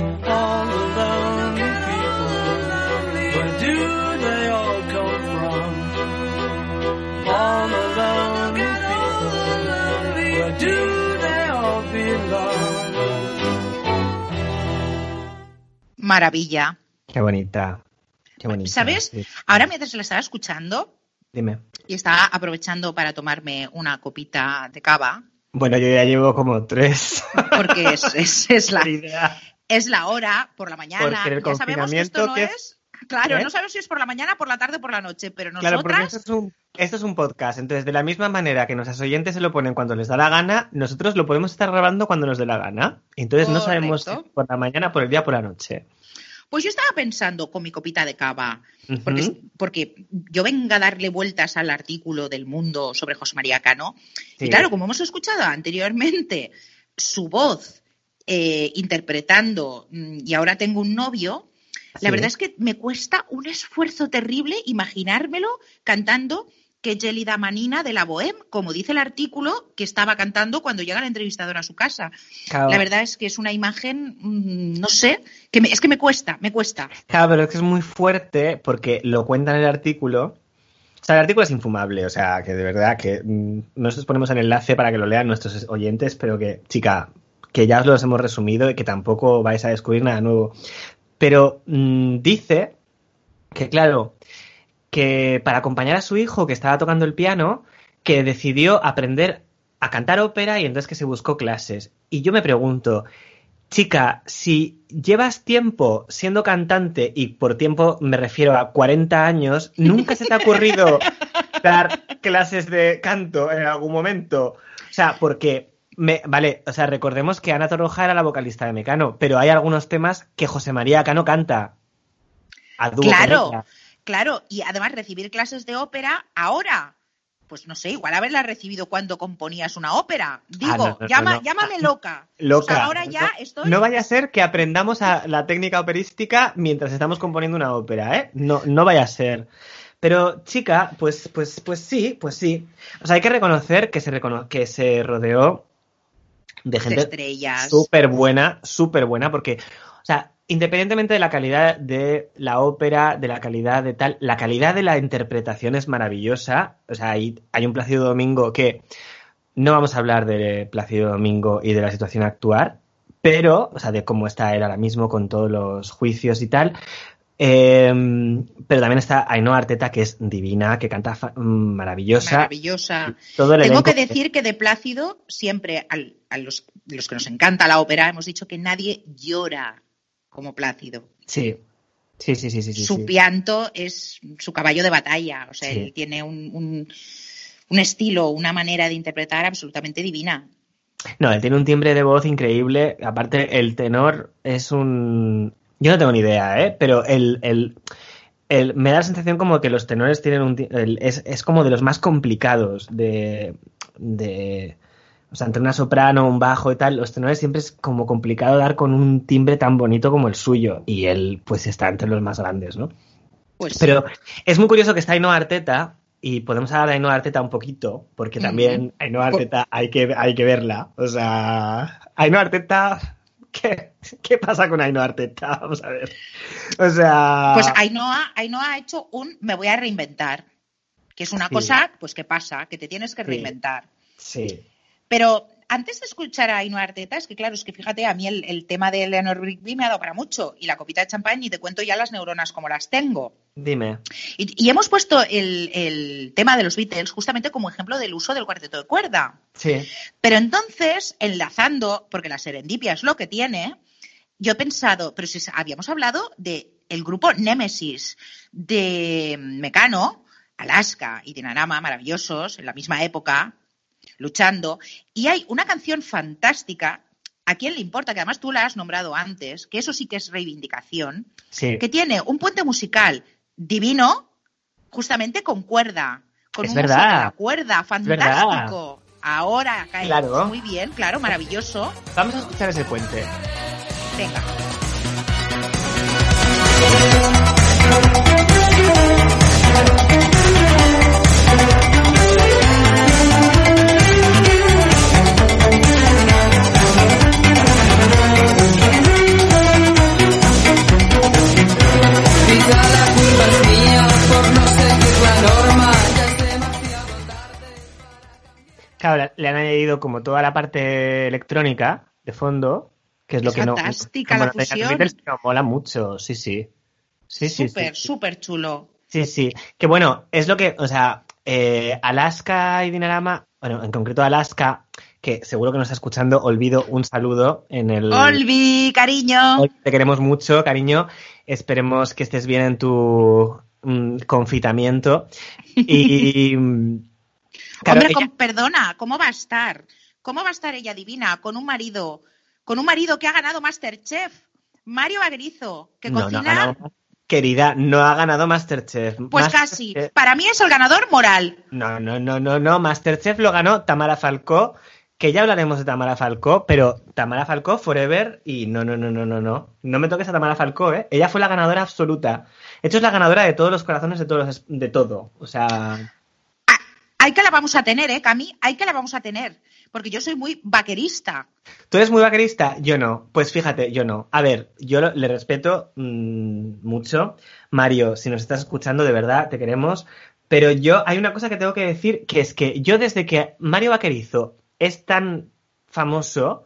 Maravilla. Qué bonita. Qué bonita. ¿Sabes? sí. Ahora mientras la estaba escuchando Dime. y estaba aprovechando para tomarme una copita de cava, Bueno, yo ya llevo como tres. porque es, es- es la, idea. es la hora por la mañana. Porque el ya sabemos que esto no que- es. Claro, ¿Eh? no sabemos si es por la mañana, por la tarde, por la noche, pero Claro, porque nosotras. esto es, un, esto es un podcast. Entonces, de la misma manera que nuestros oyentes se lo ponen cuando les da la gana, nosotros lo podemos estar grabando cuando nos dé la gana. Entonces, no sabemos si Correcto. es por la mañana, por el día, por la noche. Pues yo estaba pensando con mi copita de cava, porque, porque yo venga a darle vueltas al artículo del mundo sobre José María Cano. Sí. Y claro, como hemos escuchado anteriormente, su voz eh, interpretando mm, y ahora tengo un novio, la Sí. verdad es que me cuesta un esfuerzo terrible imaginármelo cantando que Gelida Manina de la Bohème, como dice el artículo, que estaba cantando cuando llega el entrevistador a su casa. Claro, La verdad es que es una imagen, mm, no sé, que me- es que me cuesta, me cuesta. claro, pero es que es muy fuerte porque lo cuenta en el artículo. O sea, el artículo es infumable, o sea, que de verdad que mm, nosotros ponemos el enlace para que lo lean nuestros oyentes, pero que, chica, que ya os los hemos resumido y que tampoco vais a descubrir nada nuevo. Pero mm, dice que, claro, que para acompañar a su hijo que estaba tocando el piano, que decidió aprender a cantar ópera y entonces que se buscó clases. Y yo me pregunto, chica, si llevas tiempo siendo cantante, y por tiempo me refiero a 40 años, ¿nunca se te ha ocurrido dar clases de canto en algún momento? O sea, porque, me, vale, o sea, recordemos que Ana Torroja era la vocalista de Mecano, pero hay algunos temas que José María Cano canta. A dúo con Claro, ella. Claro, y además recibir clases de ópera ahora, pues no sé, igual haberla recibido cuando componías una ópera. Digo, Ah, no, no, llama, no, llámame loca. Loca. O sea, ahora ya No- estoy. No vaya a ser que aprendamos a la técnica operística mientras estamos componiendo una ópera, ¿eh? No, no vaya a ser. Pero, chica, pues, pues, pues sí, pues sí. O sea, hay que reconocer que se, recono- que se rodeó de gente súper buena, súper buena, porque, o sea, independientemente de la calidad de la ópera, de la calidad de tal, la calidad de la interpretación es maravillosa. O sea, hay, hay un Plácido Domingo que no vamos a hablar de Plácido Domingo y de la situación actual, pero, o sea, de cómo está él ahora mismo con todos los juicios y tal. Eh, pero también está Ainhoa Arteta, que es divina, que canta mm, maravillosa. Maravillosa. Todo el Tengo que decir que de Plácido, siempre al- a los, los que nos encanta la ópera, hemos dicho que nadie llora como Plácido. Sí, sí, sí, sí, sí. su sí. pianto es su caballo de batalla. O sea, Sí. él tiene un, un- un estilo, una manera de interpretar absolutamente divina. No, él tiene un timbre de voz increíble. Aparte, el tenor es un. Yo no tengo ni idea, ¿eh? Pero el, el, el- me da la sensación como que los tenores tienen un. el- es, es como de los más complicados de, de. O sea, entre una soprano, un bajo y tal, los tenores siempre es como complicado dar con un timbre tan bonito como el suyo. Y él, pues, está entre los más grandes, ¿no? Pues Pero es muy curioso que está Ainhoa Arteta y podemos hablar de Ainhoa Arteta un poquito, porque también Ainhoa Arteta hay que, hay que verla. O sea, Ainhoa Arteta, ¿qué, qué pasa con Ainhoa Arteta? Vamos a ver. O sea, Pues Ainhoa, Ainhoa ha hecho un me voy a reinventar, que es una Sí. cosa pues que pasa, que te tienes que Sí. reinventar. sí. Pero antes de escuchar a Ainhoa Arteta, es que claro, es que fíjate, a mí el, el tema de Eleanor Rigby me ha dado para mucho. Y la copita de champán, y te cuento ya las neuronas como las tengo. Dime. Y, y hemos puesto el, el tema de los Beatles justamente como ejemplo del uso del cuarteto de cuerda. Sí. Pero entonces, enlazando, porque la serendipia es lo que tiene, yo he pensado, pero si habíamos hablado de el grupo Nemesis de Mecano, Alaska y Dinarama, maravillosos, en la misma época, luchando. Y hay una canción fantástica, a quién le importa, que además tú la has nombrado antes, que eso sí que es reivindicación, Sí. que tiene un puente musical divino, justamente con cuerda, con Es un verdad. de la cuerda, verdad. fantástico. Ahora cae Claro. muy bien, claro, maravilloso. Vamos a escuchar ese puente. Venga. La norma. Ya es demasiado tarde. Claro, le- han añadido como toda la parte electrónica de fondo, que es lo Es que no. fantástica la fusión. Mola mucho, sí, sí. Sí, sí, Súper, sí. súper chulo. Sí, sí. Que bueno, es lo que, o sea, eh, Alaska y Dinarama, bueno, en concreto Alaska, que seguro que nos está escuchando, olvido un saludo en el. Olvi, cariño. Te queremos mucho, cariño. Esperemos que estés bien en tu mm, confitamiento. Y. mm, claro, Hombre, ella- com- perdona, ¿cómo va a estar? ¿Cómo va a estar ella divina con un marido, con un marido que ha ganado Masterchef? Mario Bagrizo, que no, cocina, Querida, no ha ganado Masterchef. pues Masterchef- casi. Para mí es el ganador moral. No, no, no, no, no. Masterchef lo ganó Tamara Falcó, que ya hablaremos de Tamara Falcó, pero Tamara Falcó forever y no, no, no, no, no, no. No me toques a Tamara Falcó, ¿eh? Ella fue la ganadora absoluta. De hecho, es la ganadora de todos los corazones de todos los- de todo. O sea, Ah, Hay que la vamos a tener, ¿eh, Cami? Hay que la vamos a tener. Porque yo soy muy vaquerista. ¿tú eres muy vaquerista? Yo no. Pues fíjate, yo no. A ver, yo le respeto mm, mucho. Mario, si nos estás escuchando, de verdad, te queremos. Pero yo, hay una cosa que tengo que decir, que es que yo desde que Mario Vaquerizo es tan famoso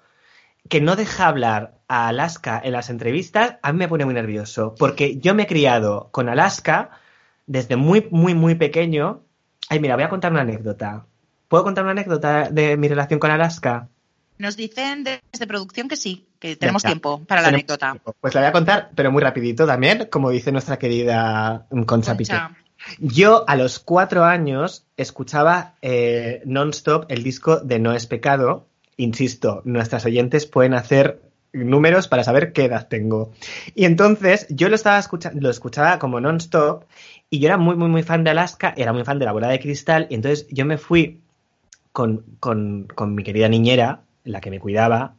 que no deja hablar a Alaska en las entrevistas, a mí me pone muy nervioso. Porque yo me he criado con Alaska desde muy, muy, muy pequeño. Ay, mira, voy a contar una anécdota. ¿Puedo contar una anécdota de mi relación con Alaska? Nos dicen desde producción que sí, que tenemos tiempo para la Tenemos anécdota. tiempo. Pues la voy a contar, pero muy rapidito también, como dice nuestra querida Concha, Piqué. Concha. Yo a los cuatro años escuchaba eh, non-stop el disco de No es pecado. Insisto, nuestras oyentes pueden hacer números para saber qué edad tengo. Y entonces yo lo estaba escuchando, lo escuchaba como non-stop y yo era muy, muy, muy fan de Alaska, era muy fan de la bola de cristal y entonces yo me fui con, con, con mi querida niñera, la que me cuidaba,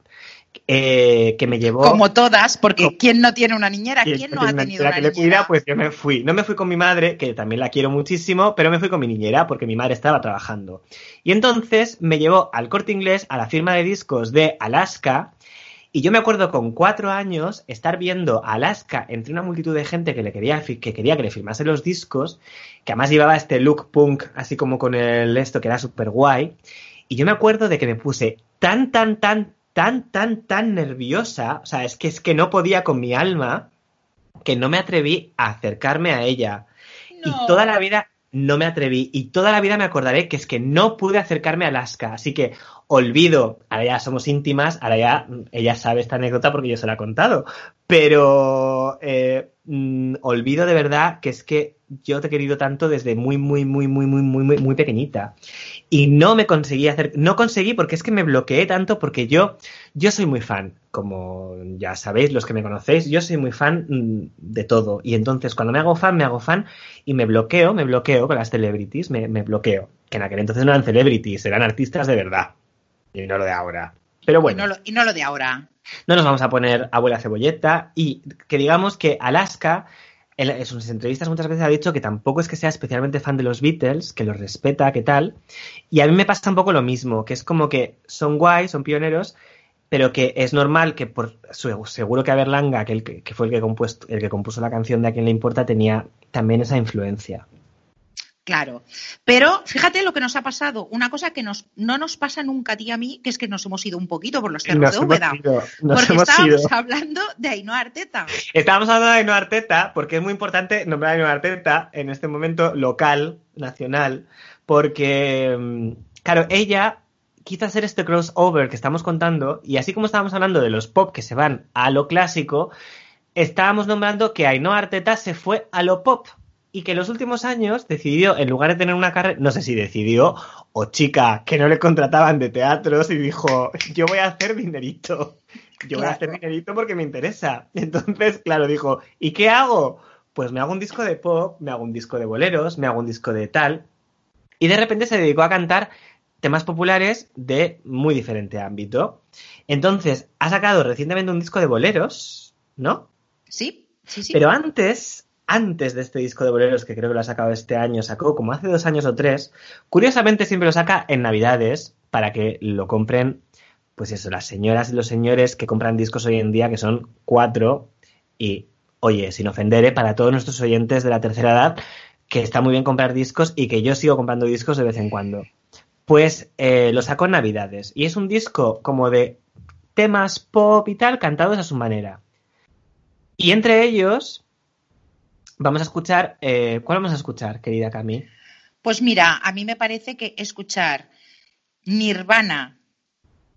eh, que me llevó... Como todas, porque ¿quién no tiene una niñera? ¿Quién no ha tenido una que le niñera? cuida, pues yo me fui. No me fui con mi madre, que también la quiero muchísimo, pero me fui con mi niñera porque mi madre estaba trabajando. Y entonces me llevó al corte inglés a la firma de discos de Alaska. Y yo me acuerdo con cuatro años estar viendo a Alaska entre una multitud de gente que le quería que quería que le firmase los discos, que además llevaba este look punk, así como con el esto que era súper guay. Y yo me acuerdo de que me puse tan, tan, tan, tan, tan, tan nerviosa, o sea, es que es que no podía con mi alma, que no me atreví a acercarme a ella. No. Y toda la vida no me atreví. Y toda la vida me acordaré que es que no pude acercarme a Alaska. Así que olvido, ahora ya somos íntimas, ahora ya mm, ella sabe esta anécdota porque yo se la he contado. Pero eh, mm, olvido de verdad que es que yo te he querido tanto desde muy, muy, muy, muy, muy, muy, muy, muy pequeñita. Y no me conseguí hacer, no conseguí porque es que me bloqueé tanto porque yo, yo soy muy fan, como ya sabéis los que me conocéis, yo soy muy fan mm, de todo. Y entonces cuando me hago fan, me hago fan y me bloqueo, me bloqueo con las celebrities, me, me bloqueo. Que en aquel entonces no eran celebrities, eran artistas de verdad. Y no lo de ahora. Pero Y bueno. no, lo, y no lo de ahora. No nos vamos a poner abuela cebolleta y que digamos que Alaska en sus entrevistas muchas veces ha dicho que tampoco es que sea especialmente fan de los Beatles, que los respeta, que tal. Y a mí me pasa un poco lo mismo, que es como que son guay, son pioneros, pero que es normal que por seguro que Aberlanga, que, el que, fue el que, compuesto, el que compuso la canción de A quién le importa, tenía también esa influencia. Claro. Pero fíjate lo que nos ha pasado. Una cosa que nos, no nos pasa nunca a ti y a mí, que es que nos hemos ido un poquito por los cerros de Úbeda. ido, Porque estábamos ido. hablando de Ainhoa Arteta. Estábamos hablando de Ainhoa Arteta porque es muy importante nombrar a Ainhoa Arteta en este momento local, nacional, porque, mm, claro, ella quiso hacer este crossover que estamos contando y así como estábamos hablando de los pop que se van a lo clásico, estábamos nombrando que Ainhoa Arteta se fue a lo pop y que en los últimos años decidió, en lugar de tener una carrera, no sé si decidió, o chica, que no le contrataban de teatros y dijo, yo voy a hacer dinerito. Yo voy a hacer dinerito porque me interesa. Entonces, claro, dijo, ¿y qué hago? Pues me hago un disco de pop, me hago un disco de boleros, me hago un disco de tal. Y de repente se dedicó a cantar temas populares de muy diferente ámbito. Entonces, ha sacado recientemente un disco de boleros, ¿no? Sí, sí, sí. Pero antes, antes de este disco de boleros, que creo que lo ha sacado este año, sacó como hace dos años o tres, curiosamente siempre lo saca en Navidades para que lo compren, pues eso, las señoras y los señores que compran discos hoy en día, que son cuatro, y oye, sin ofender, ¿eh? para todos nuestros oyentes de la tercera edad, que está muy bien comprar discos y que yo sigo comprando discos de vez en cuando. Pues eh, lo sacó en Navidades, y es un disco como de temas pop y tal, cantados a su manera. Y entre ellos, vamos a escuchar. eh, ¿Cuál vamos a escuchar, querida Cami? Pues mira, a mí me parece que escuchar Nirvana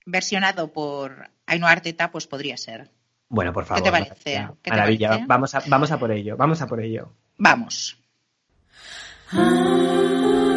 versionado por Ainhoa Arteta, pues podría ser. Bueno, por favor. te parece? Maravilla. ¿Qué te Maravilla. parece? Vamos, a, vamos a por ello. Vamos a por ello. Vamos. Load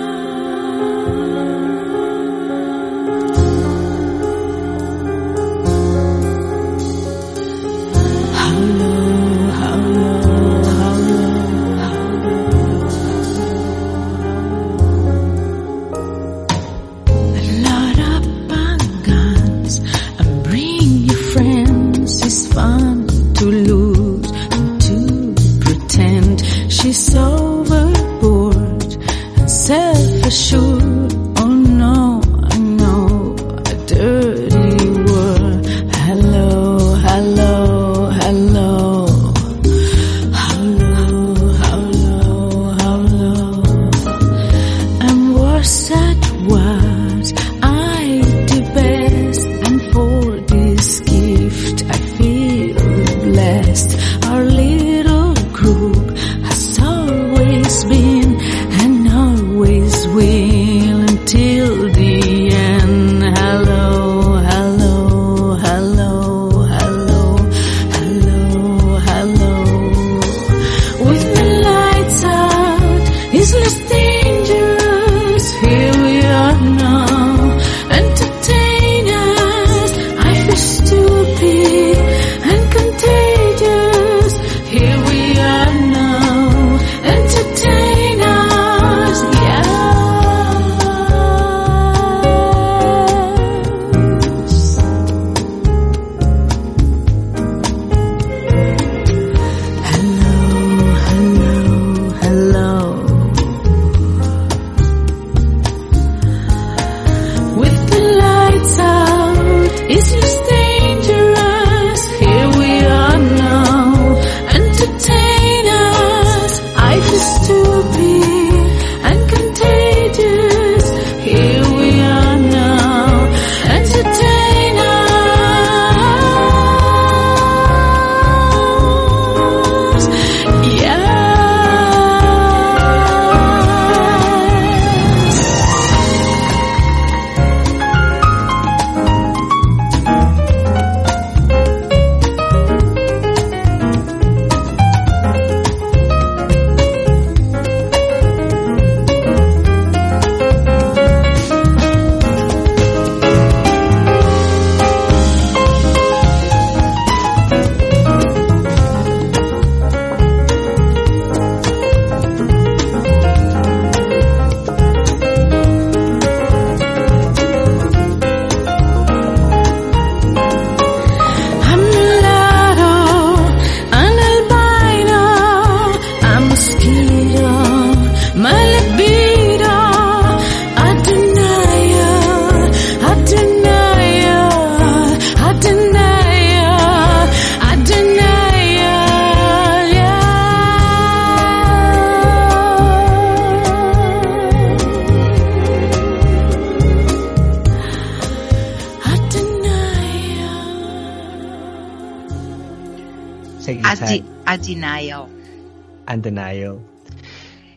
Denial.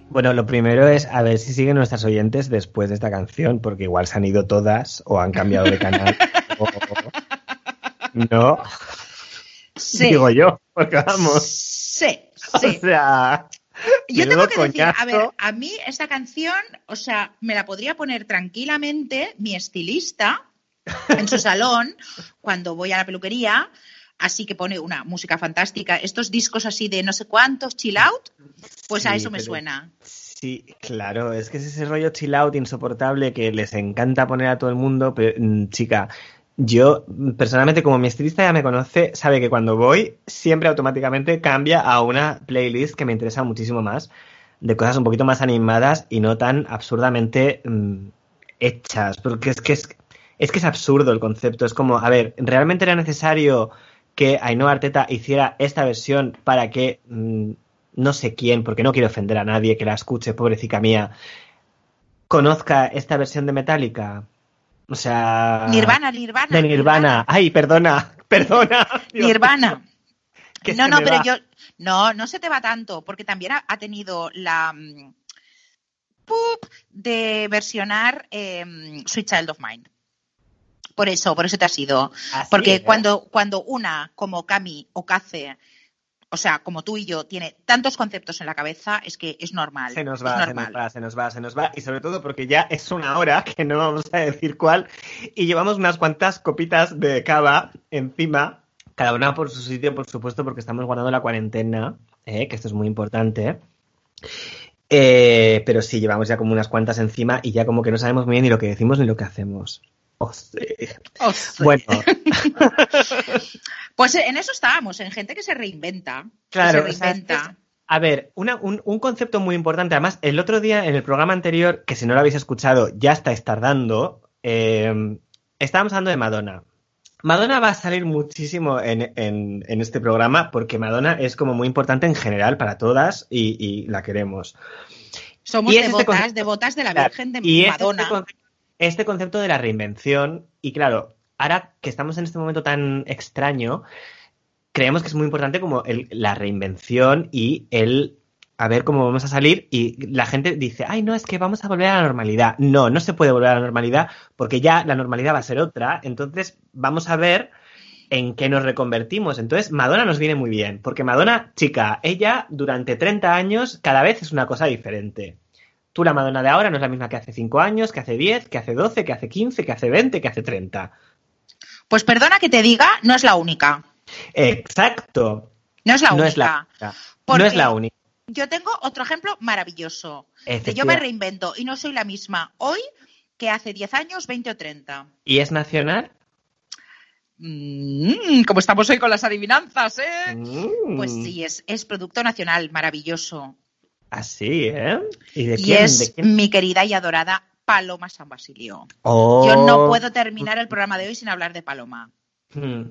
Bueno, lo primero es a ver si siguen nuestras oyentes después de esta canción, porque igual se han ido todas o han cambiado de canal. o- No, Sí. digo yo, porque vamos. Sí, O sea, Yo tengo que decir, a ver, a mí esta canción, o sea, me la podría poner tranquilamente mi estilista en su salón cuando voy a la peluquería, así que pone una música fantástica. Estos discos así de no sé cuántos, chill out, pues a eso me pero- suena. Sí, claro, es que es ese rollo chill out insoportable que les encanta poner a todo el mundo, pero mm, chica, yo personalmente como mi estilista ya me conoce, sabe que cuando voy siempre automáticamente cambia a una playlist que me interesa muchísimo más, de cosas un poquito más animadas y no tan absurdamente mm, hechas, porque es que es, es que es absurdo el concepto, es como, a ver, ¿realmente era necesario que Ainhoa Arteta hiciera esta versión para que mm, no sé quién, porque no quiero ofender a nadie que la escuche, pobrecita mía, conozca esta versión de Metallica? O sea... Nirvana, Nirvana. De Nirvana. Ay, perdona, perdona. Dios. Nirvana. No, no, pero va. yo. No, no se te va tanto, porque también ha, ha tenido la. mm, pup de versionar eh, Sweet Child of Mine. Por eso, por eso te has ido. Así Porque es, ¿eh? cuando, cuando una, como Cami o Cace, o sea, como tú y yo, tiene tantos conceptos en la cabeza, es que es normal. Se nos va, se nos va, se nos va, se nos va. Y sobre todo porque ya es una hora, que no vamos a decir cuál, y llevamos unas cuantas copitas de cava encima, cada una por su sitio, por supuesto, porque estamos guardando la cuarentena, ¿eh? que esto es muy importante. Eh, pero sí, llevamos ya como unas cuantas encima y ya como que no sabemos muy bien ni lo que decimos ni lo que hacemos. Oh, sí. Oh, sí. Bueno, Pues en eso estábamos, en gente que se reinventa. que Claro, se o sea, es que reinventa. A ver, una- un, un concepto muy importante. Además, el otro día en el programa anterior, que si no lo habéis escuchado, ya estáis tardando, eh, estábamos hablando de Madonna. Madonna va a salir muchísimo en, en- en este programa porque Madonna es como muy importante en general para todas y, y la queremos. Somos y este devotas, devotas de la Virgen de y es Madonna. Este, conce- este concepto de la reinvención, y claro, ahora que estamos en este momento tan extraño, creemos que es muy importante como la reinvención y el a ver cómo vamos a salir y la gente dice, ay, no, es que vamos a volver a la normalidad. No, no se puede volver a la normalidad porque ya la normalidad va a ser otra. Entonces vamos a ver en qué nos reconvertimos. Entonces Madonna nos viene muy bien porque Madonna, chica, ella durante 30 años cada vez es una cosa diferente. Tú la Madonna de ahora no es la misma que hace 5 años, que hace 10, que hace 12, que hace 15, que hace 20, que hace 30. Pues perdona que te diga, no es la única. Exacto. No es la no única. es la única. No es la única. Yo tengo otro ejemplo maravilloso. De yo me reinvento y no soy la misma hoy que hace 10 años, 20 o 30. ¿Y es nacional? Mm, como estamos hoy con las adivinanzas, ¿eh? Mm. Pues sí, es, es producto nacional, maravilloso. Así, ¿eh? ¿Y de Y quién? es mi querida y adorada Paloma San Basilio. Oh. Yo no puedo terminar el programa de hoy sin hablar de Paloma. Mm.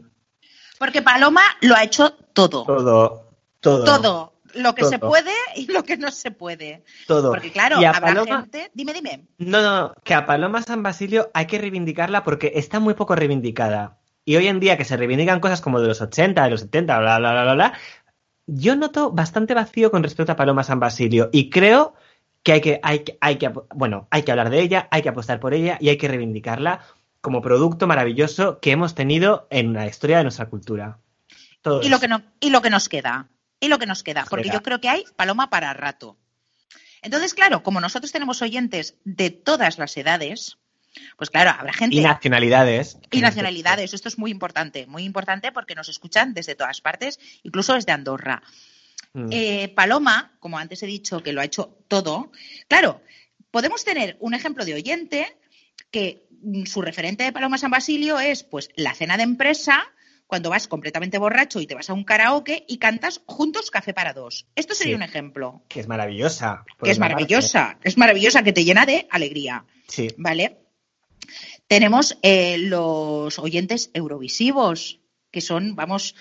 Porque Paloma lo ha hecho todo. Todo, todo. Todo. Lo que Todo. se puede y lo que no se puede. Todo. Porque claro, habrá Paloma- gente... Dime, dime. No, no, que a Paloma San Basilio hay que reivindicarla porque está muy poco reivindicada. Y hoy en día que se reivindican cosas como de los 80, de los 70, bla, bla, bla, bla, bla, yo noto bastante vacío con respecto a Paloma San Basilio y creo que hay que, hay hay que, bueno, hay que hablar de ella, hay que apostar por ella y hay que reivindicarla como producto maravilloso que hemos tenido en la historia de nuestra cultura. Todo Y lo que, no, y lo que nos queda. Y lo que nos queda. Porque yo creo que hay paloma para rato. Entonces, claro, como nosotros tenemos oyentes de todas las edades, pues claro, habrá gente. Y nacionalidades. y nacionalidades. Esto es muy importante. Muy importante porque nos escuchan desde todas partes, incluso desde Andorra. Mm. Eh, Paloma, como antes he dicho, que lo ha hecho todo, claro, podemos tener un ejemplo de oyente que mm, su referente de Paloma San Basilio es pues la cena de empresa, cuando vas completamente borracho y te vas a un karaoke y cantas juntos café para dos. Esto sería Sí. un ejemplo. Que es maravillosa. Que es parte. maravillosa, es maravillosa, que te llena de alegría. Sí. ¿Vale? Tenemos eh, los oyentes eurovisivos, que son, vamos,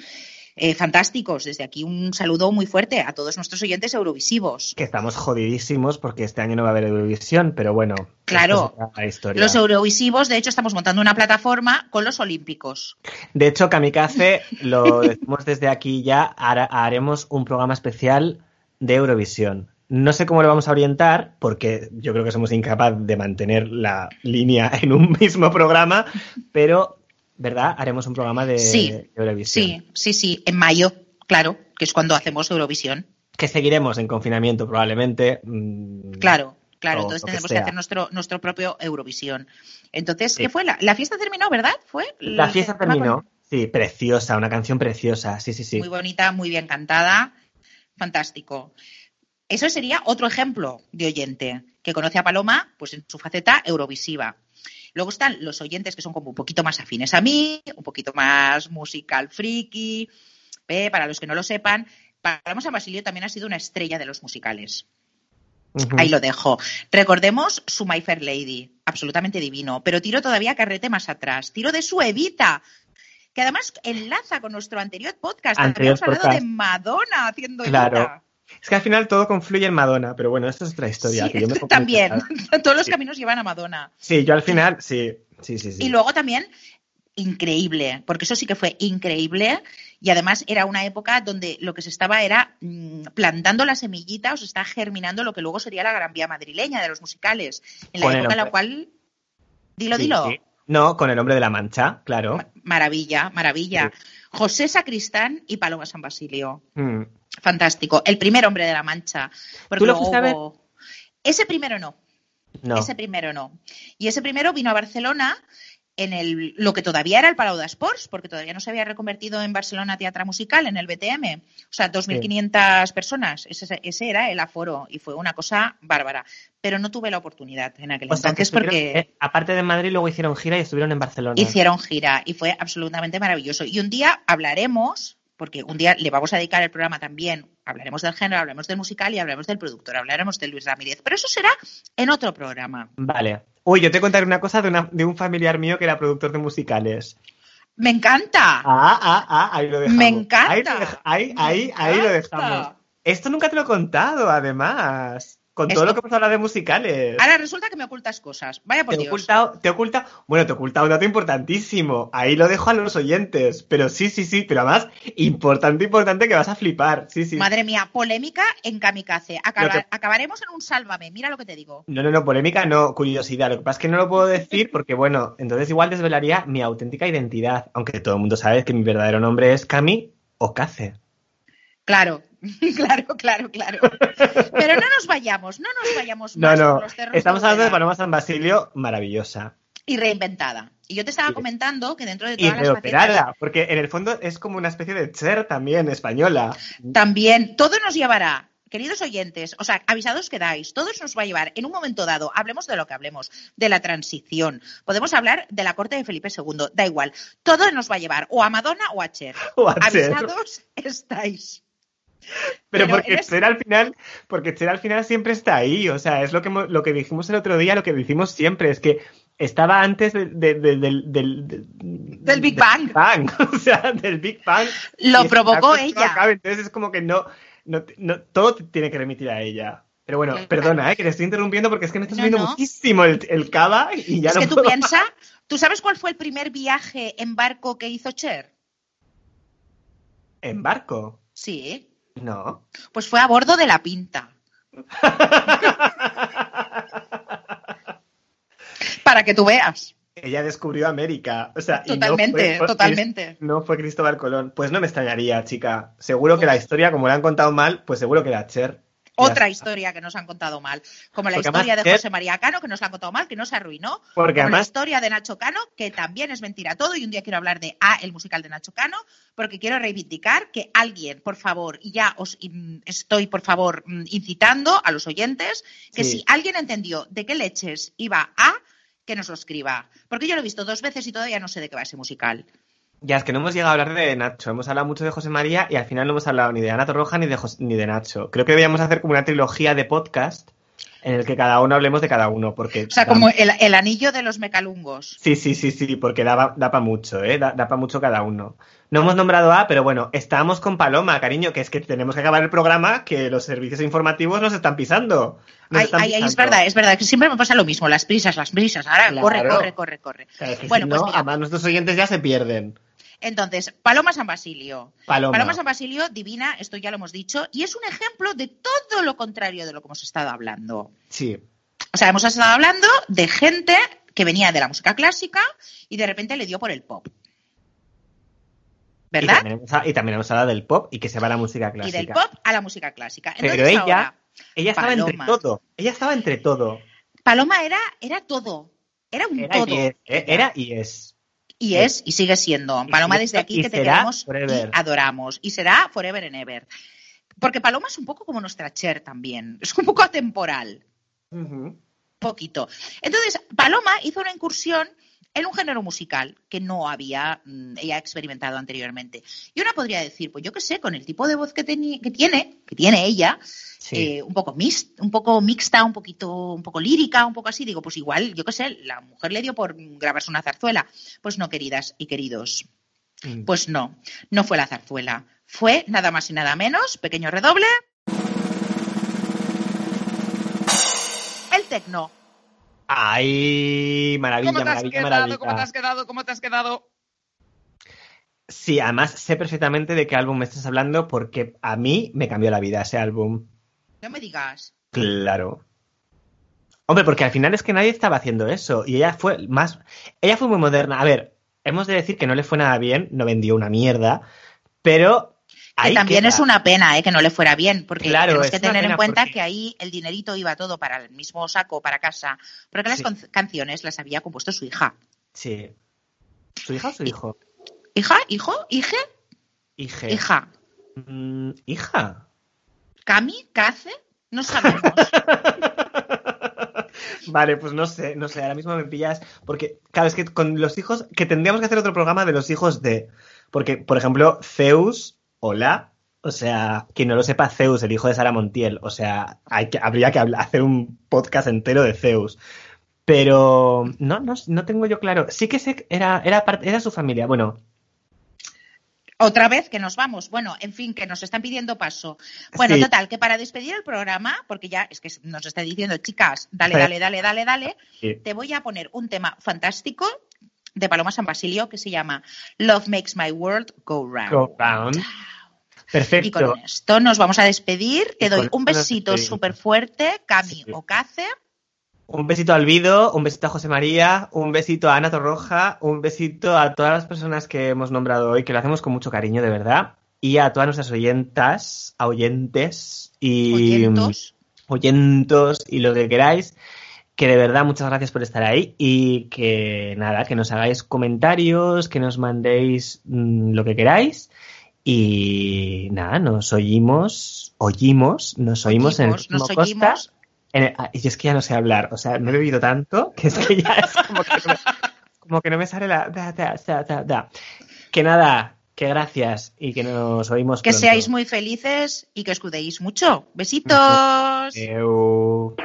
eh, fantásticos. Desde aquí un saludo muy fuerte a todos nuestros oyentes eurovisivos. Que estamos jodidísimos porque este año no va a haber Eurovisión, pero bueno. Claro. historia. Los eurovisivos, de hecho, estamos montando una plataforma con los olímpicos. De hecho, Kamikaze, lo decimos desde aquí ya, haremos un programa especial de Eurovisión. No sé cómo lo vamos a orientar, porque yo creo que somos incapaces de mantener la línea en un mismo programa, pero, ¿verdad? Haremos un programa de, Sí, de Eurovisión. Sí, sí, sí, en mayo, claro, que es cuando hacemos Eurovisión. Que seguiremos en confinamiento probablemente. mm, Claro, claro, O entonces que tenemos que, hacer nuestro, nuestro propio Eurovisión. Entonces, Sí. ¿qué fue? La, la fiesta terminó, ¿verdad? ¿Fue? La fiesta el tema terminó. Sí, preciosa, una canción preciosa. Sí, sí, sí. Muy bonita, muy bien cantada, fantástico. Eso sería otro ejemplo de oyente que conoce a Paloma pues en su faceta eurovisiva. Luego están los oyentes que son como un poquito más afines a mí, un poquito más musical friki. Eh, para los que no lo sepan, Paloma San Basilio también ha sido una estrella de los musicales. Ahí lo dejo. Recordemos su My Fair Lady, absolutamente divino, pero tiro todavía carrete más atrás. Tiro de su Evita, que además enlaza con nuestro anterior podcast. Anterior Habíamos hablado podcast. de Madonna haciendo Claro. Evita. Es que al final todo confluye en Madonna, pero bueno, esto es otra historia. Sí, que yo me también. Todos los Sí. caminos llevan a Madonna. Sí, yo al final, sí, sí, sí. sí. Y luego también, increíble, porque eso sí que fue increíble. Y además era una época donde lo que se estaba era mm, plantando la semillita o se está germinando lo que luego sería la Gran Vía madrileña de los musicales. En la Con época en la cual. Dilo, dilo. No, con el hombre de la mancha, claro. Ma- Maravilla, maravilla. José Sacristán y Paloma San Basilio. Mm. Fantástico. El primer hombre de la Mancha. Porque ¿Tú lo hubo- Ese primero no. No. Ese primero no. Y ese primero vino a Barcelona en el, lo que todavía era el Palau d'Esports, porque todavía no se había reconvertido en Barcelona Teatro Musical, en el BTM. O sea, 2.500 personas. Ese, ese era el aforo y fue una cosa bárbara. Pero no tuve la oportunidad en aquel O sea, que entonces porque... eh, aparte de Madrid, luego hicieron gira y estuvieron en Barcelona. Hicieron gira y fue absolutamente maravilloso. Y un día hablaremos, porque un día le vamos a dedicar el programa también, hablaremos del género, hablaremos del musical y hablaremos del productor, hablaremos de Luis Ramírez. Pero eso será en otro programa. Vale. Uy, yo te contaré una cosa de, una- de un familiar mío que era productor de musicales. ¡Me encanta! Ah, ah, ah, ahí lo dejamos. Me encanta. Ahí, ahí, Me ahí, ahí lo encanta. dejamos. Esto nunca te lo he contado, además. Con todo lo que hemos hablado de musicales. Ahora resulta que me ocultas cosas. Vaya por Te Dios. ocultado, te he ocultado, bueno, te he ocultado un dato importantísimo. Ahí lo dejo a los oyentes. Pero sí, sí, sí, pero además, importante, importante que vas a flipar. Sí, sí. Madre mía, polémica en kamikaze. Acaba- que- Acabaremos en un sálvame. Mira lo que te digo. No, no, no, polémica, no, curiosidad. Lo que pasa es que no lo puedo decir porque, bueno, entonces igual desvelaría mi auténtica identidad. Aunque todo el mundo sabe que mi verdadero nombre es Cami Okace. Claro, claro, claro, claro. Pero no nos vayamos, no nos vayamos No, más no, por los estamos hablando de. Paloma San Basilio, maravillosa. y reinventada. Y yo te estaba Sí. comentando que dentro de Y todas las reoperada, facetas porque en el fondo es como una especie de Cher también, española. también todo nos llevará, queridos oyentes, o sea, avisados quedáis, todo nos va a llevar en un momento dado, hablemos de lo que hablemos, de la transición, podemos hablar de la corte de Felipe II, da igual, todo nos va a llevar o a Madonna o a Cher. O a Cher. Avisados estáis. Pero, Pero porque eres- Cher al final, porque Cher al final siempre está ahí, o sea, es lo que lo que dijimos el otro día, lo que decimos siempre, es que estaba antes de- de- de- del, Big Bang. o sea, del Big Bang. Lo provocó ella. Entonces es como que no, no, no- todo tiene que remitir a ella. Pero bueno, Claro. perdona, ¿eh? que te estoy interrumpiendo porque es que me estás No, viendo muchísimo el, el cava y ya es no que tú puedo piensas, ¿tú sabes cuál fue el primer viaje en barco que hizo Cher? ¿En barco? Sí, No. pues fue a bordo de la Pinta. Para que tú veas. Ella descubrió América. O sea, y no Totalmente, fue- totalmente. No fue Cristóbal Colón. Pues no me extrañaría, chica. Seguro que la historia, como la han contado mal, pues seguro que era Cher. Otra historia que nos han contado mal. Como la Porque historia además de José María Cano, que nos la han contado mal, que no se arruinó. Porque Como la historia de Nacho Cano, que también es mentira todo. Y un día quiero hablar de A, el musical de Nacho Cano, porque quiero reivindicar que alguien, por favor, y ya os estoy, por favor, mm, incitando a los oyentes, que Sí. si alguien entendió de qué leches iba A, que nos lo escriba. Porque yo lo he visto dos veces y todavía no sé de qué va ese musical. Ya es que no hemos llegado a hablar de Nacho. Hemos hablado mucho de José María y al final no hemos hablado ni de Ana Torroja ni de, Jos- ni de Nacho. Creo que deberíamos hacer como una trilogía de podcast en el que cada uno hablemos de cada uno, porque... O sea, da- como el, el anillo de los mecalungos. Sí, sí, sí, sí, porque da, da para mucho, ¿eh? Da, para mucho cada uno. No hemos nombrado a, pero bueno, estábamos con Paloma, cariño, que es que tenemos que acabar el programa, que los servicios informativos nos están pisando. Nos Ay, están ay, es verdad, es verdad, que siempre me pasa lo mismo, las prisas, las prisas. Ahora Claro. corre, corre, corre, corre. Claro, Bueno, si pues no, además nuestros oyentes ya se pierden. Entonces, Paloma San Basilio. Paloma. Paloma San Basilio, divina, esto ya lo hemos dicho, y es un ejemplo de todo lo contrario de lo que hemos estado hablando. Sí. O sea, hemos estado hablando de gente que venía de la música clásica y de repente le dio por el pop. Y ¿Verdad? también, hemos, y también hemos hablado del pop y que se va a la música Y clásica. del pop a la música clásica. Pero ella, ahora, ella estaba entre todo. Ella estaba entre todo. Paloma era, era todo. Era un Era todo. y es. ¿eh? Era y es. Y es y sigue siendo. Paloma, desde aquí que te queremos forever. y adoramos. Y será forever and ever. Porque Paloma es un poco como nuestra Cher también. Es un poco atemporal. Poquito. Entonces, Paloma hizo una incursión en un género musical que no había mm, ella experimentado anteriormente. Y una podría decir, pues yo qué sé, con el tipo de voz que, que tiene, que tiene ella, Sí. eh, un poco mix- un poco mixta, un poquito, un poco lírica, un poco así, digo, pues igual, yo qué sé, la mujer le dio por grabarse una zarzuela. Pues no, queridas y queridos. Mm. Pues no, no fue la zarzuela. Fue nada más y nada menos, pequeño redoble. El tecno. Ay, maravilla, maravilla, maravilla. quedado? ¿Cómo te has quedado? Sí, además sé perfectamente de qué álbum me estás hablando porque a mí me cambió la vida ese álbum. No me digas. Claro. Hombre, porque al final es que nadie estaba haciendo eso y ella fue más, ella fue muy moderna. A ver, hemos de decir que no le fue nada bien, no vendió una mierda, pero Que también queda. es una pena ¿eh? que no le fuera bien, porque Claro, tenemos que tener en cuenta porque- que ahí el dinerito iba todo para el mismo saco, para casa, porque las Sí. canciones las había compuesto su hija. Sí. ¿Su hija o su hijo? ¿Hija? ¿Hijo? ¿Hije? Hije. ¿Hija? Mm, hija. ¿Cami? ¿Cace? No sabemos. Vale, pues no sé, no sé, ahora mismo me pillas, porque, claro, es que con los hijos, que tendríamos que hacer otro programa de los hijos de, porque, por ejemplo, Zeus, hola, o sea, quien no lo sepa, Zeus, el hijo de Sara Montiel, o sea, hay que, habría que habla- hacer un podcast entero de Zeus. Pero no, no, no tengo yo claro. Sí que sé que era, era, parte- era su familia. Bueno, Otra vez que nos vamos. Bueno, en fin, que nos están pidiendo paso. Bueno, Sí. total, que para despedir el programa, porque ya es que nos está diciendo, chicas, dale, dale, dale, dale, dale, Sí. te voy a poner un tema fantástico de Paloma San Basilio que se llama Love Makes My World Go Round. go round. Y Perfecto. con esto nos vamos a despedir. Te doy un besito súper fuerte, Cami Sí. o Cace. Un besito al Vido, un besito a José María, un besito a Ana Torroja, un besito a todas las personas que hemos nombrado hoy, que lo hacemos con mucho cariño, de verdad. Y a todas nuestras oyentas, a oyentes y Oyentos. oyentos y lo que queráis. Que de verdad muchas gracias por estar ahí y que nada, que nos hagáis comentarios, que nos mandéis mm, lo que queráis. Y nada, nos oímos, oímos, nos oímos en el nos Costa. oímos. En el- ah, y es que ya no sé hablar, o sea, me he bebido tanto que es que ya es como que no me, como que no me sale la... da, da, da. Que nada, que gracias y que nos oímos Que pronto. seáis muy felices y que os cuidéis mucho. Besitos. Eu.